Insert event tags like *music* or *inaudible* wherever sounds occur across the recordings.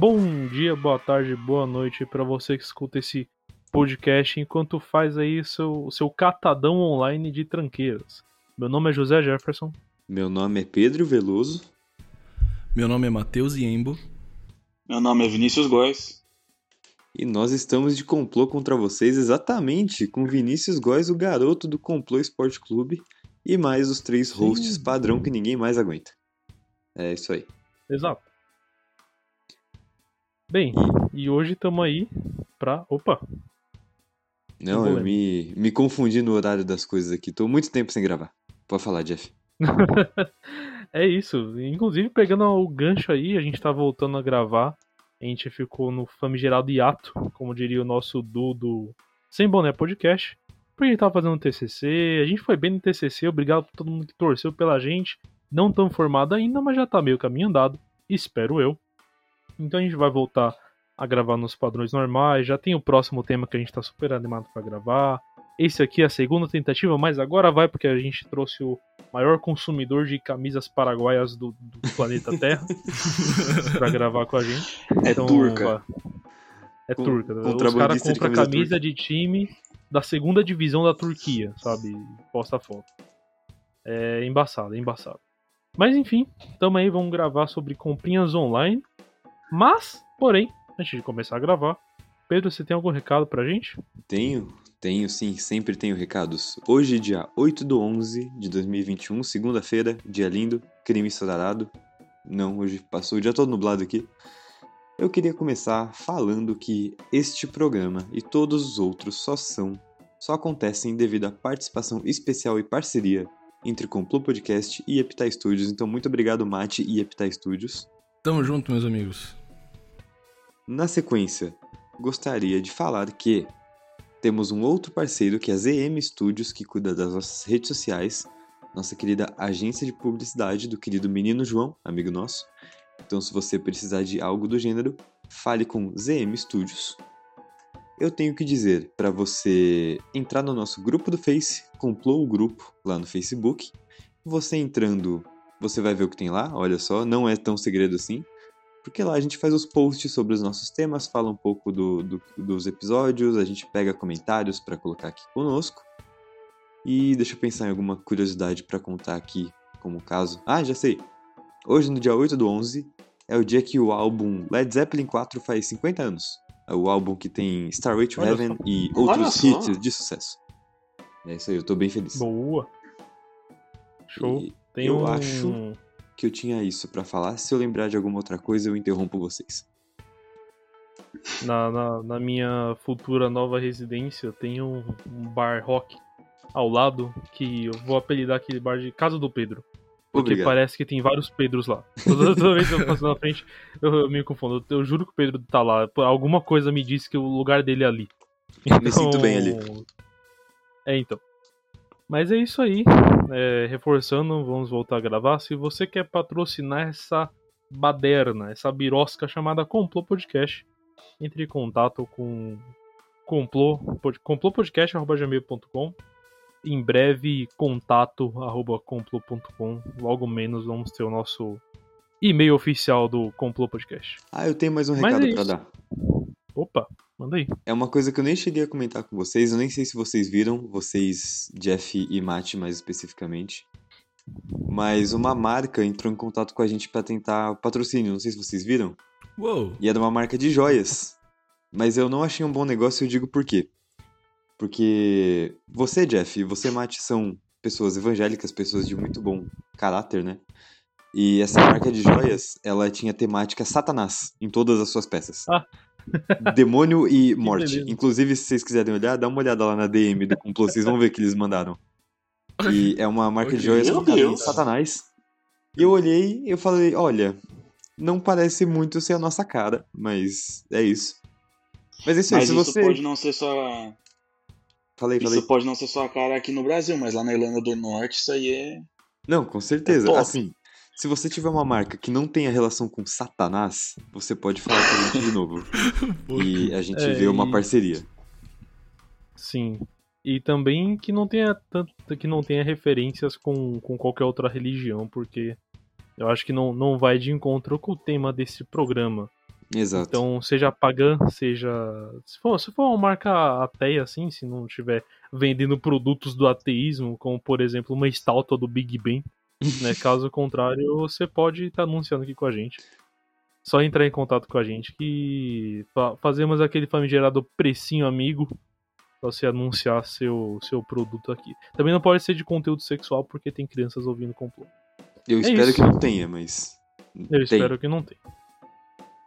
Bom dia, boa tarde, boa noite para você que escuta esse podcast enquanto faz aí seu, seu catadão online de tranqueiras. Meu nome é José Jefferson. Meu nome é Pedro Veloso. Meu nome é Matheus Iembo. Meu nome é Vinícius Góes. E nós estamos de complô contra vocês exatamente com Vinícius Góes, o garoto do Complô Esporte Clube, e mais os três hosts Sim. padrão que ninguém mais aguenta. É isso aí. Exato. Bem, e, hoje estamos aí pra. Opa! Não, eu me, me confundi no horário das coisas aqui. Tô muito tempo sem gravar. Pode falar, Jeff. *laughs* é isso. Inclusive, pegando o gancho aí, a gente tá voltando a gravar. A gente ficou no famigerado hiato, como diria o nosso Dudo Sem Boné Podcast. Porque a gente tava fazendo TCC, a gente foi bem no TCC, obrigado por todo mundo que torceu pela gente. Não tão formado ainda, mas já tá meio caminho andado, espero eu. Então a gente vai voltar a gravar nos padrões normais. Já tem o próximo tema que a gente tá super animado para gravar. Esse aqui é a segunda tentativa, mas agora vai porque a gente trouxe o maior consumidor de camisas paraguaias do, do *laughs* planeta Terra *laughs* para gravar com a gente. É então, turca. É turca. Os caras compram camisa, camisa de time da segunda divisão da Turquia, sabe? Posta foto. É embaçado, é embaçado. Mas enfim, tamo aí, vamos gravar sobre comprinhas online. Mas, porém, antes de começar a gravar, Pedro, você tem algum recado pra gente? Tenho, tenho sim, sempre tenho recados. Hoje, dia 8 do 11 de 2021, segunda-feira, dia lindo, crime ensolarado. Não, hoje passou o dia todo nublado aqui. Eu queria começar falando que este programa e todos os outros só são, só acontecem devido à participação especial e parceria entre Complô Podcast e Epitai Studios. Então, muito obrigado, Mate e Epitai Studios. Tamo junto, meus amigos. Na sequência, gostaria de falar que temos um outro parceiro que é a ZM Studios, que cuida das nossas redes sociais, nossa querida agência de publicidade do querido menino João, amigo nosso. Então, se você precisar de algo do gênero, fale com ZM Studios. Eu tenho que dizer para você entrar no nosso grupo do Face, complou o grupo lá no Facebook. Você entrando, você vai ver o que tem lá, olha só, não é tão segredo assim porque lá a gente faz os posts sobre os nossos temas, fala um pouco do, do, dos episódios, a gente pega comentários para colocar aqui conosco. E deixa eu pensar em alguma curiosidade para contar aqui como caso. Ah, já sei! Hoje, no dia 8 do 11, é o dia que o álbum Led Zeppelin 4 faz 50 anos. É o álbum que tem Starway to Heaven e outros hits de sucesso. É isso aí, eu tô bem feliz. Boa! Show! E tem eu um... acho que eu tinha isso para falar. Se eu lembrar de alguma outra coisa, eu interrompo vocês. Na, na, na minha futura nova residência, tem um, um, bar rock ao lado que eu vou apelidar aquele bar de Casa do Pedro. Porque Obrigado. parece que tem vários Pedros lá. Toda, toda vez que eu passo na frente, eu, eu me confundo. Eu, eu, juro que o Pedro tá lá. Alguma coisa me disse que o lugar dele é ali. Então... Me sinto bem ali. É, então. Mas é isso aí. É, reforçando, vamos voltar a gravar. Se você quer patrocinar essa baderna, essa birosca chamada Complô Podcast, entre em contato com complô, complôpodcast.gmail.com em breve contato arroba complô.com logo menos vamos ter o nosso e-mail oficial do Complô Podcast. Ah, eu tenho mais um recado é para dar. Opa, manda aí. É uma coisa que eu nem cheguei a comentar com vocês, eu nem sei se vocês viram, vocês, Jeff e Matt mais especificamente. Mas uma marca entrou em contato com a gente para tentar patrocínio, não sei se vocês viram. Uou! E era uma marca de joias. Mas eu não achei um bom negócio e eu digo por quê. Porque você, Jeff, e você, Matt, são pessoas evangélicas, pessoas de muito bom caráter, né? E essa marca de joias, ela tinha temática Satanás em todas as suas peças. Ah. Demônio e *laughs* morte. Inclusive, se vocês quiserem olhar, dá uma olhada lá na DM do complô, vocês vão ver que eles mandaram. E é uma marca de joias focada em Satanás. E eu olhei e eu falei, olha, não parece muito ser a nossa cara, mas é isso. Mas é isso aí, se isso você... pode não ser só... Falei, isso falei. pode não ser só a cara aqui no Brasil, mas lá na Irlanda do Norte isso aí é... Não, com certeza. É assim, se você tiver uma marca que não tenha relação com Satanás, você pode falar com a gente de novo. *laughs* e a gente é, vê uma parceria. Sim. E também que não tenha tanto, que não tenha referências com, com qualquer outra religião, porque eu acho que não, não vai de encontro com o tema desse programa. Exato. Então, seja pagã, seja. Se for, se for uma marca ateia, assim, se não estiver vendendo produtos do ateísmo, como por exemplo uma estátua do Big Ben, *laughs* né? Caso contrário, você pode estar anunciando aqui com a gente. Só entrar em contato com a gente que fa- fazemos aquele famigerado precinho amigo pra você anunciar seu, seu produto aqui. Também não pode ser de conteúdo sexual porque tem crianças ouvindo complô. Eu é espero isso. que não tenha, mas. Eu tem. espero que não tenha.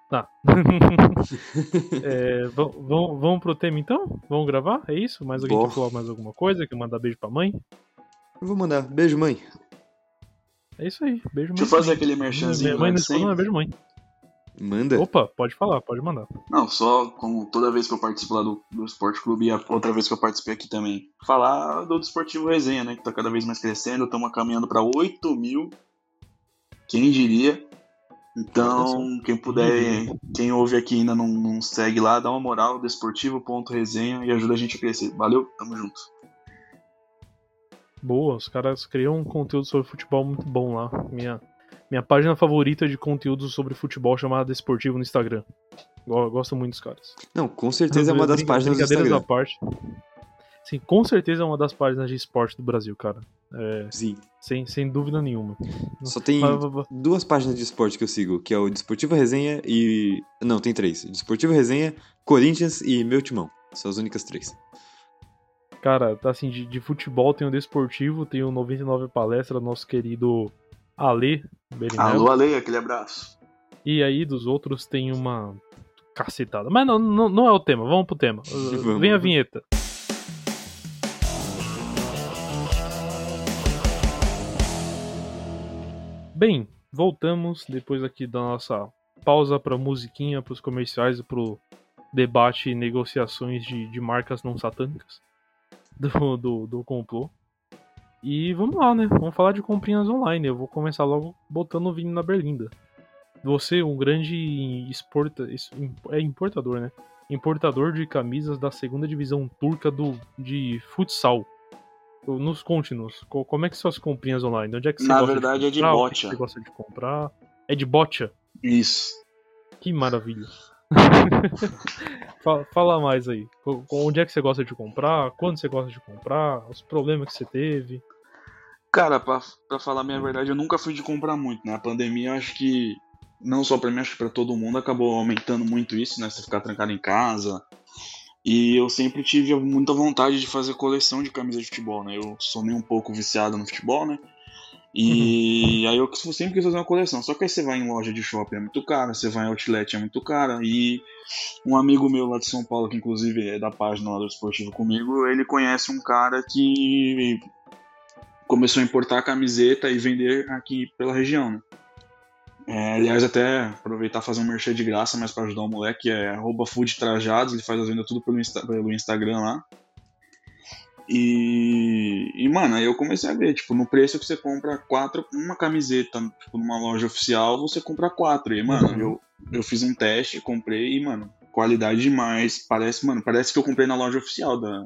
Tá. *laughs* É, va- vamos, vamos pro tema então? Vamos gravar? É isso? Mais alguém quer falar mais alguma coisa? Quer mandar beijo pra mãe? Eu vou mandar. Beijo, mãe. É isso aí. Beijo, mãe. Deixa eu fazer aquele merchanzinho Minha mãe lá não escuta, é beijo, mãe. Manda. Opa, pode falar, pode mandar. Não, só como toda vez que eu participo lá do, do Esporte Clube e a outra vez que eu participei aqui também, falar do Desportivo Resenha, né? Que tá cada vez mais crescendo, estamos caminhando para 8 mil. Quem diria? Então, quem puder, quem ouve aqui e ainda não, não segue lá, dá uma moral, desportivo.resenha e ajuda a gente a crescer. Valeu, tamo junto. Boa, os caras criam um conteúdo sobre futebol muito bom lá. Minha, minha página favorita de conteúdo sobre futebol chamada Desportivo no Instagram. Go- Gosto muito dos caras. Não, com certeza é uma das páginas do Instagram. à parte. Sim, com certeza é uma das páginas de esporte do Brasil, cara. É, Sim. sem, sem dúvida nenhuma. Só tem duas páginas de esporte que eu sigo, que é o Desportivo Resenha e. Não, tem três. Desportivo Resenha, Corinthians e Meu Timão. São as únicas três. Cara, tá assim, de, de futebol tem o Desportivo, tem o 99 Palestra, nosso querido Ale Berinel. Alô, Ale, aquele abraço. E aí dos outros tem uma cacetada. Mas não, não, não é o tema, vamos pro tema. Vamos. Vem a vinheta. Bem, voltamos depois aqui da nossa pausa pra musiquinha, pros comerciais e pro debate e negociações de, de marcas não satânicas do, do, do complô. E vamos lá, né? Vamos falar de comprinhas online. Eu vou começar logo botando o vinho na berlinda. Você, um grande exporta, é importador, né? Importador de camisas da segunda divisão turca do, de futsal. Nos conte-nos, co- como é que são as comprinhas online? Onde é que você Na gosta verdade, é de comprar? O que bocha. Você gosta de comprar? É de bocha? Isso. Que maravilha. *laughs* fala, mais aí. Onde é que você gosta de comprar? Quando você gosta de comprar? Os problemas que você teve? Cara, pra, pra falar a minha verdade, eu nunca fui de comprar muito, né? A pandemia, acho que, não só pra mim, acho que pra todo mundo, acabou aumentando muito isso, né? Você ficar trancado em casa. E eu sempre tive muita vontade de fazer coleção de camisas de futebol, né? Eu sou nem um pouco viciado no futebol, né? E aí eu sempre quis fazer uma coleção. Só que aí você vai em loja de shopping é muito cara, você vai em outlet é muito cara. E um amigo meu lá de São Paulo, que inclusive é da página lá do Esportivo comigo, ele conhece um cara que começou a importar camiseta e vender aqui pela região, né? É, aliás, até aproveitar e fazer um merchan de graça, mas para ajudar o moleque, é arroba food trajados, ele faz as vendas tudo pelo, Insta- pelo Instagram lá. E, e, mano, aí eu comecei a ver, tipo, no preço que você compra quatro, uma camiseta, tipo, numa loja oficial, você compra quatro. E, mano, Uhum. eu, eu fiz um teste, comprei e, mano, qualidade demais. Parece, mano, parece que eu comprei na loja oficial da.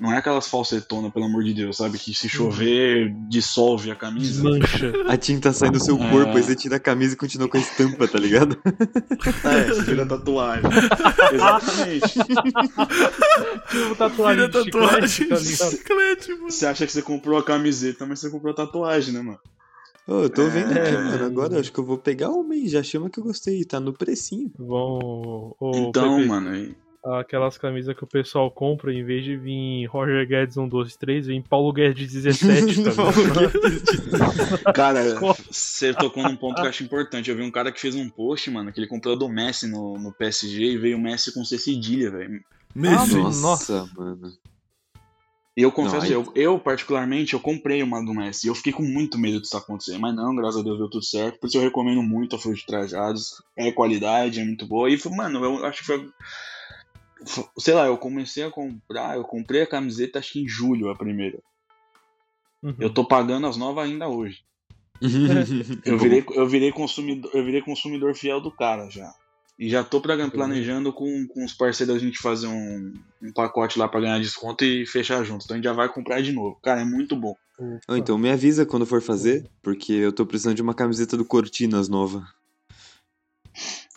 Não é aquelas falsetonas, pelo amor de Deus, sabe? Que se chover, dissolve a camisa. Desmancha. A tinta sai do seu É. corpo, aí você tira a camisa e continua com a estampa, tá ligado? É, você vira tatuagem. *laughs* Exatamente. Tipo tatuagem Vira de tatuagem chiclete, de tá ligado? chiclete, mano. Você acha que você comprou a camiseta, mas você comprou a tatuagem, né, mano? Ô, eu tô vendo aqui, É. mano. Agora eu acho que eu vou pegar uma e já chama que eu gostei. Tá no precinho. Vão. ô, então, Pepe, mano, aí- Aquelas camisas que o pessoal compra, em vez de vir Roger Guedes 1, 2, 3, vem Paulo Guedes 17, tá *laughs* ligado? Cara, *laughs* você tocou num ponto que eu acho importante. Eu vi um cara que fez um post, mano, que ele comprou do Messi no, no PSG e veio o Messi com C cedilha, velho. Messi. Ah, Nossa, Nossa. mano. E eu confesso, Não, aí- eu, eu particularmente, eu comprei uma do Messi e eu fiquei com muito medo disso acontecer. Mas não, graças a Deus deu tudo certo. Por isso eu recomendo muito a Fruit Trajados. É qualidade, é muito boa. E, mano, eu acho que foi... Sei lá, eu comecei a comprar, eu comprei a camiseta acho que em julho, a primeira. Uhum. Eu tô pagando as novas ainda hoje. É *laughs* Eu virei, eu virei, consumidor, eu virei consumidor fiel do cara já. E já tô pra- planejando com, com os parceiros a gente fazer um, um pacote lá pra ganhar desconto e fechar junto. Então a gente já vai comprar de novo. Cara, é muito bom. Ou então me avisa quando for fazer, porque eu tô precisando de uma camiseta do Cortinas nova.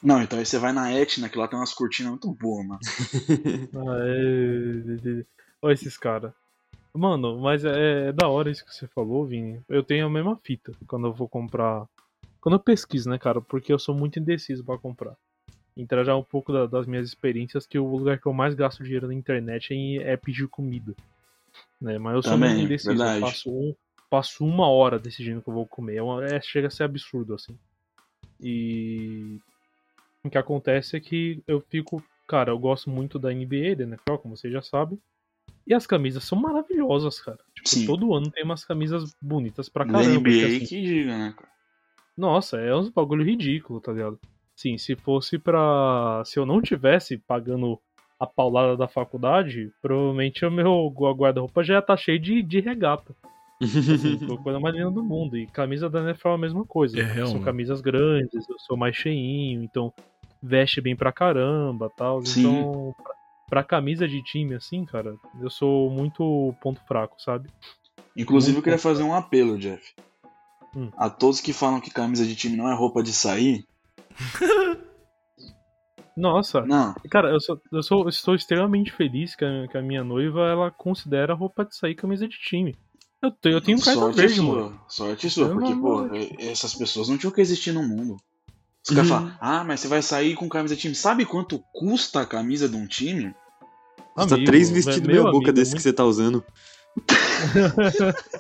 Não, então aí você vai na Etna, que lá tem umas cortinas muito boas, mano. *laughs* Ah, é... Olha esses caras. Mano, mas é, é da hora isso que você falou, Vini. Eu tenho a mesma fita quando eu vou comprar. Quando eu pesquiso, né, cara? Porque eu sou muito indeciso pra comprar. Entrar já um pouco da- das minhas experiências, que o lugar que eu mais gasto dinheiro na internet é, é pedir comida. Né? Mas eu sou Também, muito indeciso. verdade. Eu passo, um, passo uma hora decidindo o que eu vou comer. É, uma- é- chega a ser absurdo, assim. E o que acontece é que eu fico. Cara, eu gosto muito da NBA, da NFL, como vocês já sabem. E as camisas são maravilhosas, cara. Tipo, Sim. todo ano tem umas camisas bonitas pra caramba. NBA que, assim, que diga, né, cara? nossa, é uns bagulho ridículo, tá ligado? Sim, se fosse pra. Se eu não tivesse pagando a paulada da faculdade, provavelmente o meu guarda-roupa já ia estar cheio de, de regata. Assim, *laughs* foi a coisa mais linda do mundo. E camisa da NFL é a mesma coisa. É São camisas grandes, eu sou mais cheinho, então veste bem pra caramba tal. Sim. Então, pra, pra camisa de time, assim, cara, eu sou muito ponto fraco, sabe? Inclusive, eu Muito queria bom. fazer um apelo, Jeff. Hum. A todos que falam que camisa de time não é roupa de sair. *laughs* Nossa, Não, Cara, eu, sou, eu sou, estou extremamente feliz que a, que a minha noiva ela considera roupa de sair camisa de time. Eu, tenho- eu tenho um cartão sorte verde, sua. mano. Sorte sua, Eu porque, não pô, e- essas pessoas não tinham que existir no mundo. Os caras Uhum. falam, ah, mas você vai sair com camisa de time. Sabe quanto custa a camisa de um time? Custa Amigo, três vestidos meu meia boca amigo, desse muito que você tá usando. *laughs*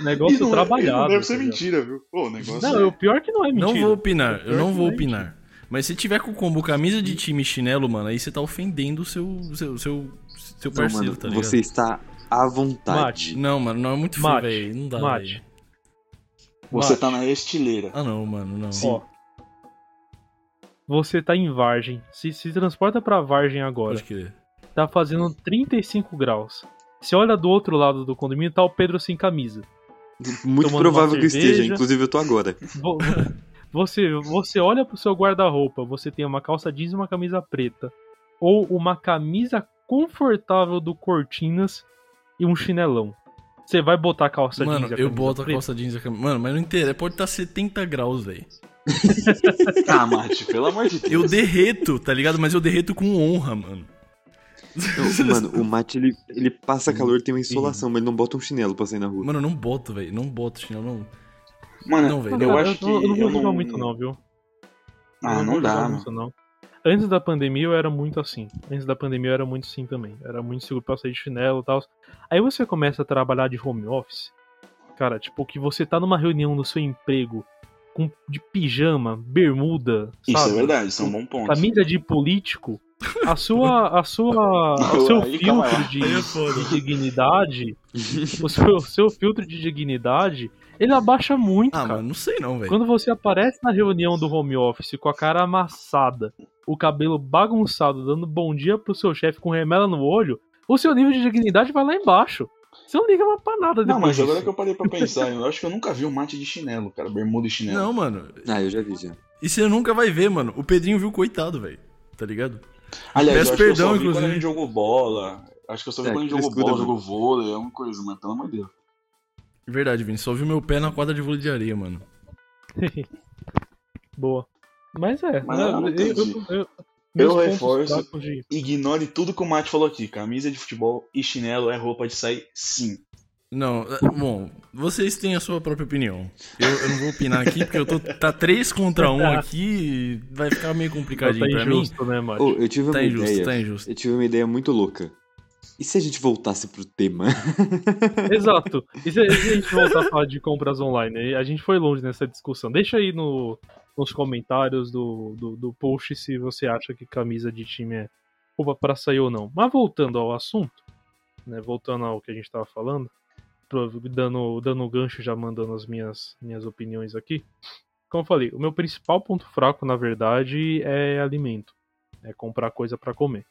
Negócio não é- trabalhado. Não deve ser tá mentira, viu? Pô, o negócio Não, é... o pior que não é mentira. Não vou opinar, eu não vou é mentira. opinar. Mas se tiver com o combo camisa de time e chinelo, mano, aí você tá ofendendo o seu, seu, seu, seu Não, parceiro, mano, tá ligado? você está à vontade. Não, mano, não é muito feio, Mate, velho. Não dá, mate. Você Mate. tá na estileira. Ah, não, mano, não. Ó, você tá em Vargem. Se, se transporta pra Vargem agora. Pode crer. Tá fazendo 35 graus. Você olha do outro lado do condomínio, tá o Pedro sem camisa. Muito Tomando provável que esteja, inclusive eu tô agora. Vo- *laughs* Você, você olha pro seu guarda-roupa, você tem uma calça jeans e uma camisa preta. Ou uma camisa confortável do Cortinas e um chinelão. Você vai botar a calça Mano, jeans a eu boto a preta? calça jeans a. Mano, mas não interessa. Pode estar 70 graus, velho. *laughs* Ah, Mate, pelo amor de Deus. Eu derreto, tá ligado? Mas eu derreto com honra, mano. Não, mano, o mate ele, ele passa calor, tem uma insolação, mas ele não bota um chinelo pra sair na rua. Mano, eu não boto, velho. Não boto chinelo, não. Mano, Não, velho, Cara, eu eu, acho que. eu não vou jogar muito não, viu? Ah, não vou dá, mano. muito, não. Antes da pandemia eu era muito assim. Antes da pandemia eu era muito assim também. Era muito seguro pra sair de chinelo e tal. Aí você começa a trabalhar de home office. Cara, tipo, que você tá numa reunião no seu emprego com, de pijama, bermuda, Isso sabe? é verdade, isso é um bom ponto. Camisa de político. A sua. A sua. *laughs* O seu Aí, filtro de, é de dignidade. o, seu, o seu filtro de dignidade, ele abaixa muito, Ah, cara. mano, não sei não, velho. Quando você aparece na reunião do home office com a cara amassada, o cabelo bagunçado, dando bom dia pro seu chefe com remela no olho, o seu nível de dignidade vai lá embaixo. Você não liga mais pra nada depois Não, mas agora que eu parei pra *laughs* pensar, eu acho que eu nunca vi um mate de chinelo, cara. Bermuda e chinelo. Não, mano. Ah, eu já vi já. E você nunca vai ver, mano. O Pedrinho viu coitado, velho. Tá ligado? Aliás, Peço eu acho que eu perdão, só vi quando a inclusive. gente jogou bola. Acho que eu só vi É, quando a gente jogou bola, jogou vôlei, é uma coisa, mas pelo amor de Deus. Verdade, Vini. Só viu meu pé na quadra de vôlei de areia, mano. *laughs* Boa. Mas é. Mas né, eu não entendi. eu, meus pontos reforço- de- Ignore tudo que o Mate falou aqui. Camisa de futebol e chinelo é roupa de sair, sim. Não, é, bom, vocês têm a sua própria opinião. Eu, eu não vou opinar aqui, porque eu tô. Tá 3 contra 1 *laughs* aqui e vai ficar meio complicadinho Tá pra mim. injusto, né, Mate? Ô, eu tive uma Tá injusto, ideia. tá injusto. Eu tive uma ideia muito louca. E se a gente voltasse pro tema? *laughs* Exato. E se, a gente voltar a falar de compras online? A gente foi longe nessa discussão. Deixa aí no, nos comentários do, do, do post se você acha que camisa de time é roupa pra sair ou não. Mas voltando ao assunto, né, voltando ao que a gente tava falando, dando, dando gancho já mandando as minhas, minhas opiniões aqui. Como eu falei, o meu principal ponto fraco, na verdade, é alimento. É comprar coisa pra comer.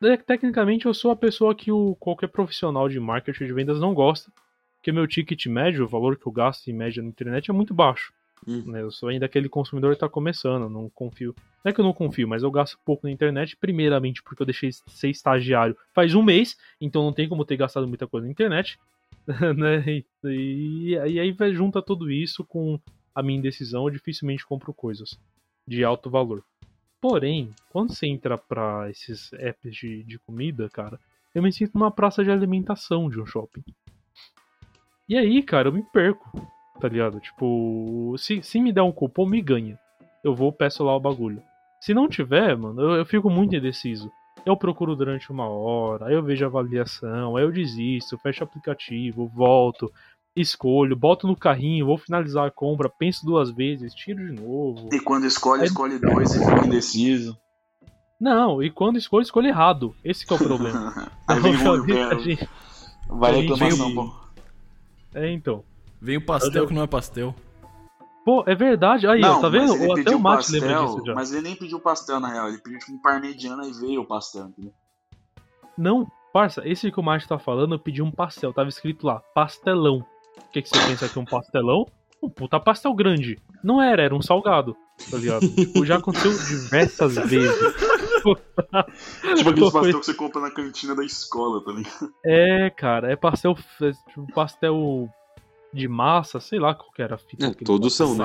Te- Tecnicamente, eu sou a pessoa que o, qualquer profissional de marketing de vendas não gosta, porque meu ticket médio, o valor que eu gasto em média na internet é muito baixo. Hum. né? Eu sou ainda aquele consumidor que está começando, não confio. Não é que eu não confio, mas eu gasto pouco na internet, primeiramente porque eu deixei de ser estagiário faz um mês, então não tem como ter gastado muita coisa na internet. *laughs* né? E, e- e aí junta tudo isso com a minha indecisão, eu dificilmente compro coisas. de alto valor. Porém, quando você entra pra esses apps de, de comida, cara, eu me sinto numa praça de alimentação de um shopping. E aí, cara, eu me perco, tá ligado? Tipo, se, se me der um cupom, me ganha. Eu vou, peço lá o bagulho. Se não tiver, mano, eu, eu fico muito indeciso. Eu procuro durante uma hora, aí eu vejo a avaliação, aí eu desisto, fecho o aplicativo, volto, escolho, boto no carrinho, vou finalizar a compra, penso duas vezes, tiro de novo. E quando escolhe, Aí- escolhe dois e fica indeciso. Não, e quando escolho, escolho errado. Esse que é o problema. *laughs* Aí vem Uma o vez a vai gente- vai a reclamação, pô. É, então. Vem o pastel que não é pastel. Pô, é verdade. Aí, ó, tá vendo? Ou Até o Mate lembra pastel, disso já. Mas ele nem pediu pastel, na real. Ele pediu tipo um parmegiana e veio o pastel, entendeu? Não, parça, esse que o Mate tá falando, eu pedi um pastel. Tava escrito lá, pastelão. O que, que você pensa que um pastelão? Um puta pastel grande. Não era, era um salgado. Tá ligado? tipo, já aconteceu diversas *laughs* vezes. Tipo *laughs* aqueles Foi- pastel que você compra na cantina da escola, tá ligado? É, cara, é pastel. é, tipo, pastel de massa, sei lá qual que era a fita. É, todos são, né?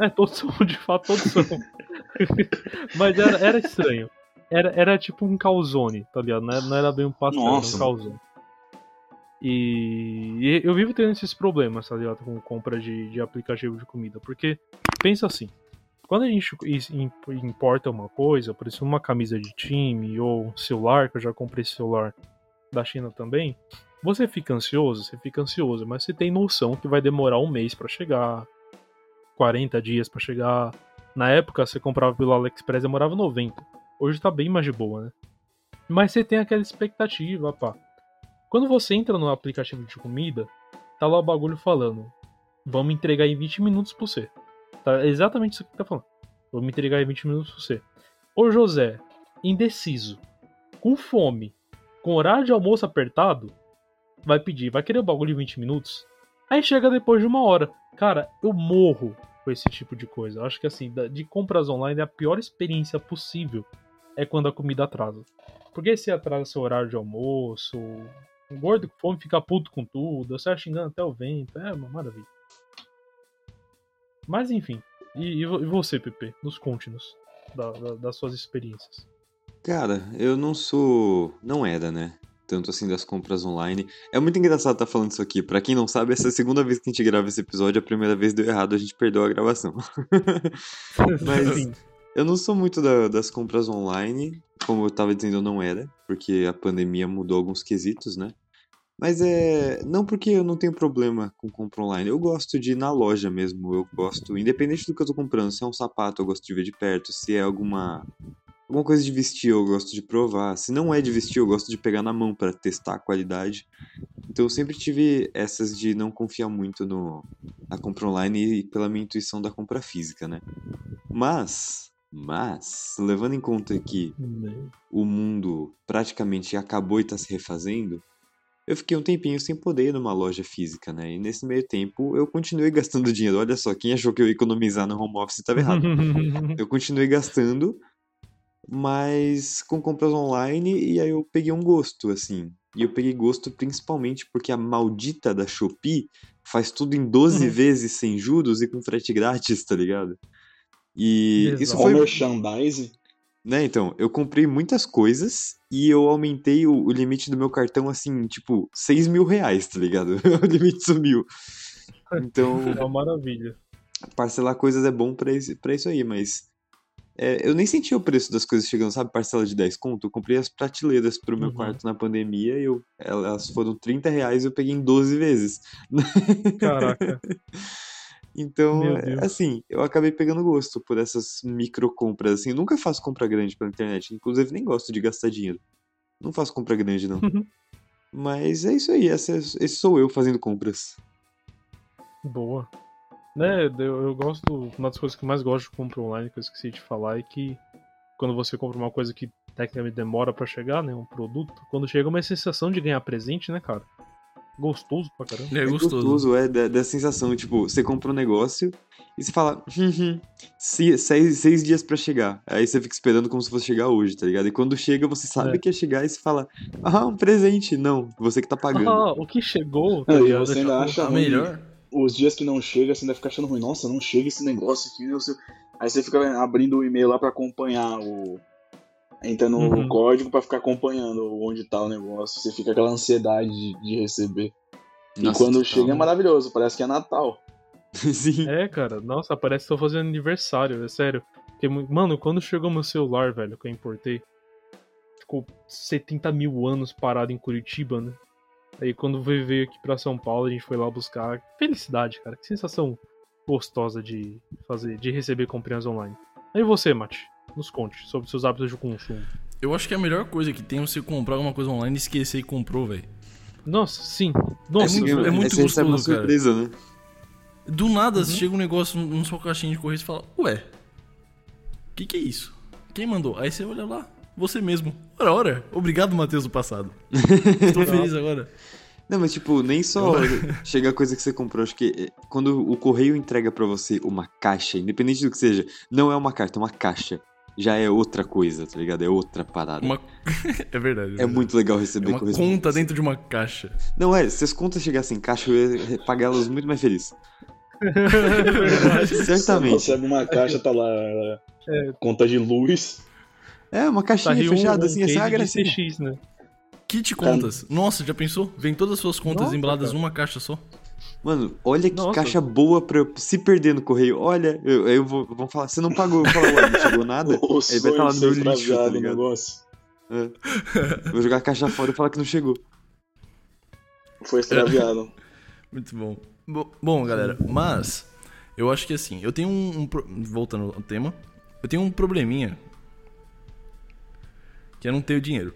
É, todos são, de fato, todos são. *laughs* Mas era, era estranho. Era, era tipo um calzone, tá ligado? Não era, não era bem um pastel, Nossa. era um calzone. E, eu vivo tendo esses problemas, tá ligado? Com compra de, de aplicativo de comida. Porque, pensa assim, quando a gente importa uma coisa, por exemplo, uma camisa de time ou um celular, que eu já comprei celular da China também, você fica ansioso, você fica ansioso, mas você tem noção que vai demorar um mês pra chegar, 40 dias pra chegar. Na época, você comprava pelo AliExpress demorava 90. Hoje tá bem mais de boa, né? Mas você tem aquela expectativa, pá. Quando você entra no aplicativo de comida, tá lá o bagulho falando: Vamos entregar em 20 minutos pra você. Tá exatamente isso que tá falando. Vamos entregar em 20 minutos pra você. Ô José, indeciso, com fome, com horário de almoço apertado, vai pedir, vai querer o bagulho em 20 minutos? Aí chega depois de uma hora. Cara, eu morro com esse tipo de coisa. Eu acho que assim, de compras online, a pior experiência possível é quando a comida atrasa. Porque se atrasa seu horário de almoço, o gordo com fome fica puto com tudo, você xingando até o vento, é uma maravilha. Mas enfim, e, e vo- você, Pepe? Nos conte-nos da- da- das suas experiências. Cara, eu não sou. Não era, né? Tanto assim das compras online. É muito engraçado estar falando isso aqui. Pra quem não sabe, essa é a segunda vez que a gente grava esse episódio. A primeira vez deu errado, a gente perdeu a gravação. *laughs* Mas. Eu não sou muito da- das compras online. Como eu tava dizendo, eu não era. Porque a pandemia mudou alguns quesitos, né? Mas é. Não porque eu não tenho problema com compra online. Eu gosto de ir na loja mesmo. Eu gosto. Independente do que eu tô comprando, se é um sapato, eu gosto de ver de perto. Se é alguma. Alguma coisa de vestir, eu gosto de provar. Se não é de vestir, eu gosto de pegar na mão pra testar a qualidade. Então eu sempre tive essas de não confiar muito no, na compra online e pela minha intuição da compra física, né? Mas, mas, levando em conta que o mundo praticamente acabou e tá se refazendo, eu fiquei um tempinho sem poder ir numa loja física, né? E nesse meio tempo eu continuei *laughs* gastando dinheiro. Olha só, quem achou que eu ia economizar no home office estava errado. *laughs* Eu continuei gastando, mas com compras online e aí eu peguei um gosto, assim. E eu peguei gosto principalmente porque a maldita da Shopee faz tudo em 12 Uhum. vezes sem juros e com frete grátis, tá ligado? E Exato. isso foi, merchandise? né, então, eu comprei muitas coisas e eu aumentei o, o limite do meu cartão, assim, tipo, 6 mil reais, tá ligado? *laughs* o limite sumiu. Então, *laughs* É uma maravilha. parcelar coisas é bom pra isso, pra isso aí, mas é, eu nem senti o preço das coisas chegando, sabe? Parcela de 10 conto. Eu comprei as prateleiras pro meu Uhum. quarto na pandemia e eu, elas foram 30 reais e eu peguei em 12 vezes. *laughs* Caraca. Então, é, assim, eu acabei pegando gosto por essas micro compras, assim. Eu nunca faço compra grande pela internet, inclusive nem gosto de gastar dinheiro. Não faço compra grande, não. Mas é isso aí, essa é- esse sou eu fazendo compras. Boa. Né, eu, eu gosto. Uma das coisas que eu mais gosto de compra online, que eu esqueci de falar, é que quando você compra uma coisa que tecnicamente demora pra chegar, né? Um produto, quando chega é uma sensação de ganhar presente, né, cara? Gostoso pra caramba. É É gostoso. gostoso, é, da, da sensação, tipo, você compra um negócio e você fala, hum, hum, se- seis, seis dias pra chegar. Aí você fica esperando como se fosse chegar hoje, tá ligado? E quando chega, você sabe É. que ia chegar e você fala, ah, um presente. Não, você que tá pagando. Ah, o que chegou? tá ligado? você ainda acha ruim. melhor. Os dias que não chega, você ainda fica achando ruim. Nossa, não chega esse negócio aqui. Aí você fica abrindo o e-mail lá pra acompanhar o. Entra no Uhum. código pra ficar acompanhando onde tá o negócio. Você fica com aquela ansiedade de, de receber. Nossa, e quando chega é maravilhoso, parece que é Natal. *laughs* Sim. É, cara, nossa, parece que tô fazendo aniversário, é sério. Porque, mano, quando chegou meu celular, velho, que eu importei, ficou 70 mil anos parado em Curitiba, né? Aí quando veio veio aqui pra São Paulo, a gente foi lá buscar. Felicidade, cara, que sensação gostosa de fazer, de receber comprinhas online. Aí você, Mati, nos conte sobre seus hábitos de consumo. Eu acho que a melhor coisa que tem é você comprar alguma coisa online e esquecer que comprou, velho. Nossa, sim. Nossa, muito- velho. é muito você recebe uma gostoso, cara. surpresa, né? Do nada, Uhum. chega um negócio na sua caixinha de correio e você fala, ué, o que, que é isso? Quem mandou? Aí você olha lá, você mesmo. Ora, ora, obrigado, Matheus do passado. *laughs* Estou feliz agora. Não, mas tipo, nem só *laughs* chega a coisa que você comprou. Acho que eh, quando o correio entrega pra você uma caixa, independente do que seja, não é uma carta, é uma caixa. Já é outra coisa, tá ligado? É outra parada. Uma... *laughs* é verdade. É muito legal receber É uma conta dentro de uma caixa. Não é, se as contas chegassem em caixa, eu ia pagá-las muito mais feliz. *laughs* Você Certamente. recebe uma caixa, tá lá. É. Conta de luz. É, uma Tá caixinha um, fechada, assim, um essa é a. CX, né? Kit contas. Nossa, já pensou? Vem todas as suas contas Nossa, embaladas cara. numa caixa só. Mano, olha que Nossa. caixa boa pra eu se perder no correio. Olha, eu, eu vou, vão falar, você não pagou. Eu vou falar, ué, não chegou nada? *laughs* O Ele vai estar lá no meu lixo, tá extraviado o ligado? negócio. É. Vou jogar a caixa fora e falar que não chegou. Foi extraviado. *laughs* Muito bom. Bo- Bom, galera, mas eu acho que assim, eu tenho um, um pro- voltando ao tema, eu tenho um probleminha que eu não tenho dinheiro.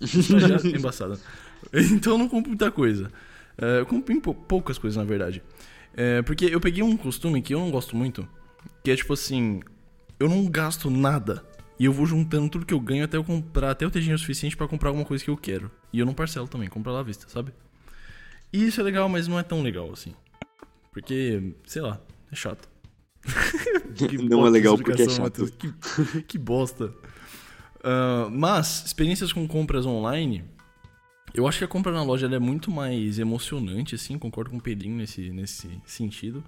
Isso já é *laughs* embaçado. Então eu não compro muita coisa. É, eu pou- poucas coisas, na verdade. É, porque eu peguei um costume que eu não gosto muito, que é tipo assim, eu não gasto nada. E eu vou juntando tudo que eu ganho até eu comprar, até eu ter dinheiro suficiente pra comprar alguma coisa que eu quero. E eu não parcelo também, compro lá à vista, sabe? E isso é legal, mas não é tão legal assim. Porque, sei lá, é chato. *laughs* Não é legal porque é chato. Que, que bosta. Ah, mas, experiências com compras online, eu acho que a compra na loja ela é muito mais emocionante, assim, concordo com o Pedrinho nesse, nesse sentido.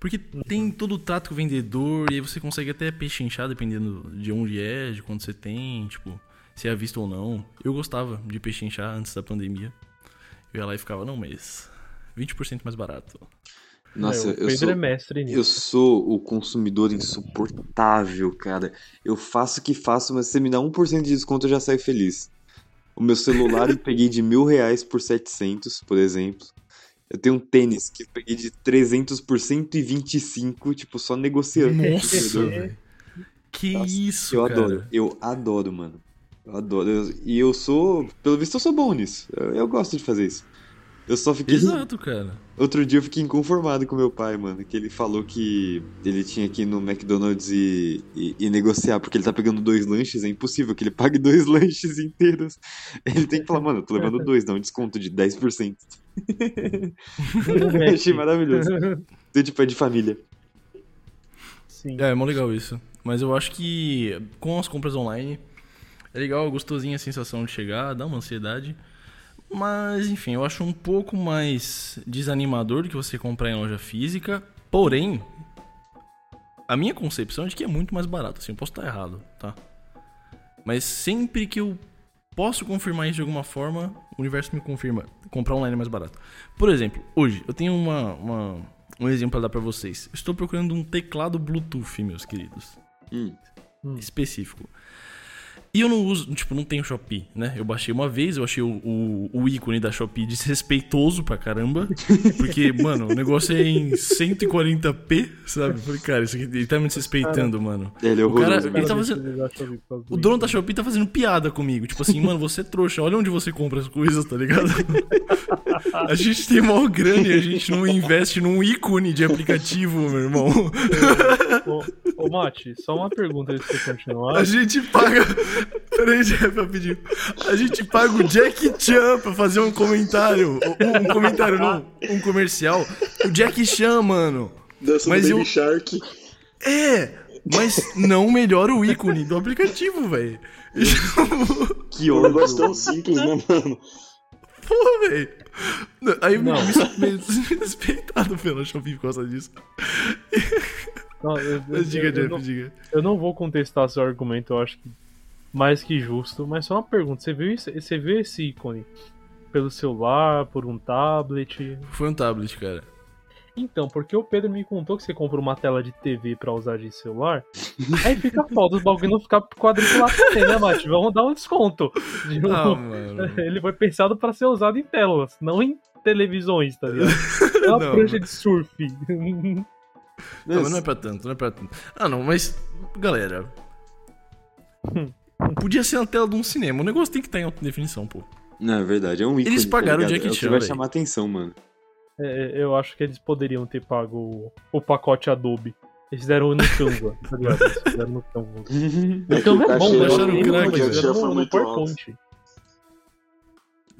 Porque tem todo o trato com o vendedor, e aí você consegue até pechinchar, dependendo de onde é, de quanto você tem, tipo, se é à vista ou não. Eu gostava de pechinchar antes da pandemia. Eu ia lá e ficava, não, mas 20% mais barato. Nossa, É, o eu Pedro sou, é mestre nisso. eu sou o consumidor insuportável, cara. Eu faço o que faço, mas se você me dá 1% de desconto, eu já saio feliz. O meu celular eu peguei de mil reais por 700, por exemplo. Eu tenho um tênis que eu peguei de 300 por 125, tipo, só negociando. Nossa, velho. Que Nossa, isso, Eu cara. adoro, eu adoro, mano. Eu adoro. Eu- e eu sou, pelo visto, eu sou bom nisso. Eu, eu gosto de fazer isso. Eu só fiquei. Exato, cara. Outro dia eu fiquei inconformado com meu pai, mano. Que ele falou que ele tinha que ir no McDonald's e, e- e negociar, porque ele tá pegando dois lanches. É impossível que ele pague *laughs* dois lanches inteiros. Ele tem que falar, mano, eu tô levando dois, dá um desconto de 10%. *laughs* Eu achei maravilhoso. Então, tipo, é de família. Sim. É, é mó legal isso. Mas eu acho que com as compras online é legal, gostosinha a sensação de chegar, dá uma ansiedade. Mas, enfim, eu acho um pouco mais desanimador do que você comprar em loja física. Porém, a minha concepção é de que é muito mais barato. Assim, eu posso estar errado, tá? Mas sempre que eu posso confirmar isso de alguma forma, o universo me confirma. Comprar online é mais barato. Por exemplo, hoje eu tenho uma, uma- um exemplo pra dar pra vocês. Estou procurando um teclado Bluetooth, meus queridos. Hum. Específico. E eu não uso, tipo, não tenho Shopee, né? Eu baixei uma vez, eu achei o, o, o ícone da Shopee desrespeitoso pra caramba. Porque, *laughs* mano, o negócio é em 140p, sabe? Falei, cara, isso aqui ele tá me desrespeitando, mano. Ele é O cara- horroroso. ele tá fazendo- O dono da Shopee tá fazendo piada comigo. Tipo assim, mano, você é trouxa, olha onde você compra as coisas, tá ligado? A gente tem maior grana e a gente não investe num ícone de aplicativo, meu irmão. Ô, ô, Mate, só uma pergunta antes de você continuar. A gente paga. Peraí, Jeff, rapidinho. A gente paga o Jack Chan pra fazer um comentário. Um, um comentário, não. Um comercial. O Jack Chan, mano. Dança Mas do Baby eu- Shark. É, mas não melhora o ícone do aplicativo, velho. Que É um ódio. negócio tão simples, né, mano? Porra, velho. Aí eu me Não. me desrespeitado pela Shopee por causa disso. Não, eu, eu- Mas diga, eu Jeff, não, diga. eu não vou contestar seu argumento, eu acho que mais que justo, mas só uma pergunta, você viu, isso- você viu esse ícone pelo celular, por um tablet? Foi um tablet, cara. Então, porque o Pedro me contou que você comprou uma tela de TV pra usar de celular, aí fica foda os bagulho não ficar quadriculado também, né, Mate? Vamos dar um desconto. De um- Ah, mano. Ele foi pensado pra ser usado em telas, não em televisões, tá ligado? *laughs* É uma Não, prancha mano. de surf. Não, mas não é pra tanto, não é pra tanto. Ah, não, mas. Galera. Podia ser na tela de um cinema. O negócio tem que estar em alta definição, pô. Não, é verdade, é um ícone. Eles pagaram o tá ligado? Jackie É o que Chan, vai chamar atenção, mano. É, eu acho que eles poderiam ter pago o, o pacote Adobe. Eles fizeram no Canva, tá ligado? Eles fizeram no Canva. *laughs* É O Canva é o bom, né? acharam craque, fizeram velho. foi no, no muito alto. PowerPoint.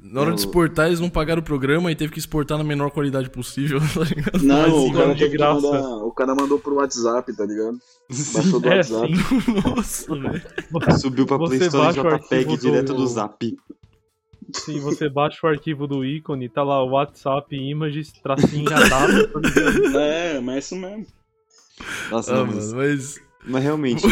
Na hora de exportar, eles não pagaram o programa e teve que exportar na menor qualidade possível, *laughs* tá ligado? Não, Mas o cara, de graça. mandar- o cara mandou pro WhatsApp, tá ligado? Baixou do *laughs* É, WhatsApp. *laughs* Nossa, velho. Subiu pra Play Store JPEG direto do- do Zap. Sim, você baixa o arquivo do ícone, tá lá o WhatsApp, images, tracinho AW, tá ligado? É, mas é isso mesmo. Nossa, Ah, não, mas, mas. mas realmente,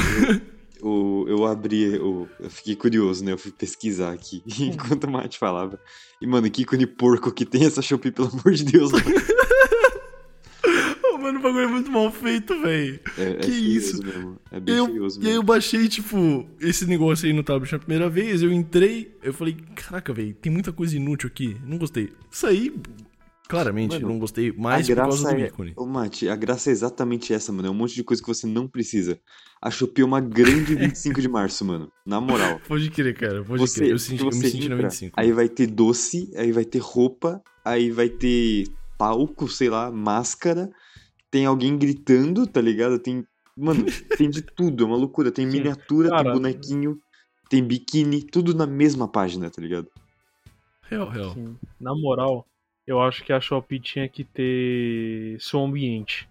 o- eu abri, eu, eu fiquei curioso, né? Eu fui pesquisar aqui *laughs* enquanto o Mate falava. E, mano, que ícone porco que tem essa Shopee, pelo amor de Deus, mano. *laughs* Oh, mano, o bagulho é muito mal feito, velho. É, é Que isso? mesmo. É bem eu, feioso e aí eu mesmo. baixei, tipo, esse negócio aí no tablet na primeira vez, eu entrei, eu falei, caraca, velho, tem muita coisa inútil aqui, não gostei. Saí, claramente, Mano, não gostei, mais por causa graça do é. ícone. Ô, Mate, a graça é exatamente essa, mano. É um monte de coisa que você não precisa. A Shopee é uma grande *laughs* 25 de março, mano. Na moral. Pode crer, cara, pode Você, crer. Eu, senti, eu me senti na entra, 25. Aí vai ter doce, aí vai ter roupa, aí vai ter palco, sei lá, máscara. Tem alguém gritando, tá ligado? Tem. Mano, tem de *laughs* tudo, é uma loucura. Tem Sim. miniatura, Cara, tem bonequinho, tem biquíni, tudo na mesma página, tá ligado? Real, real. Sim. Na moral, eu acho que a Shopee tinha que ter som ambiente.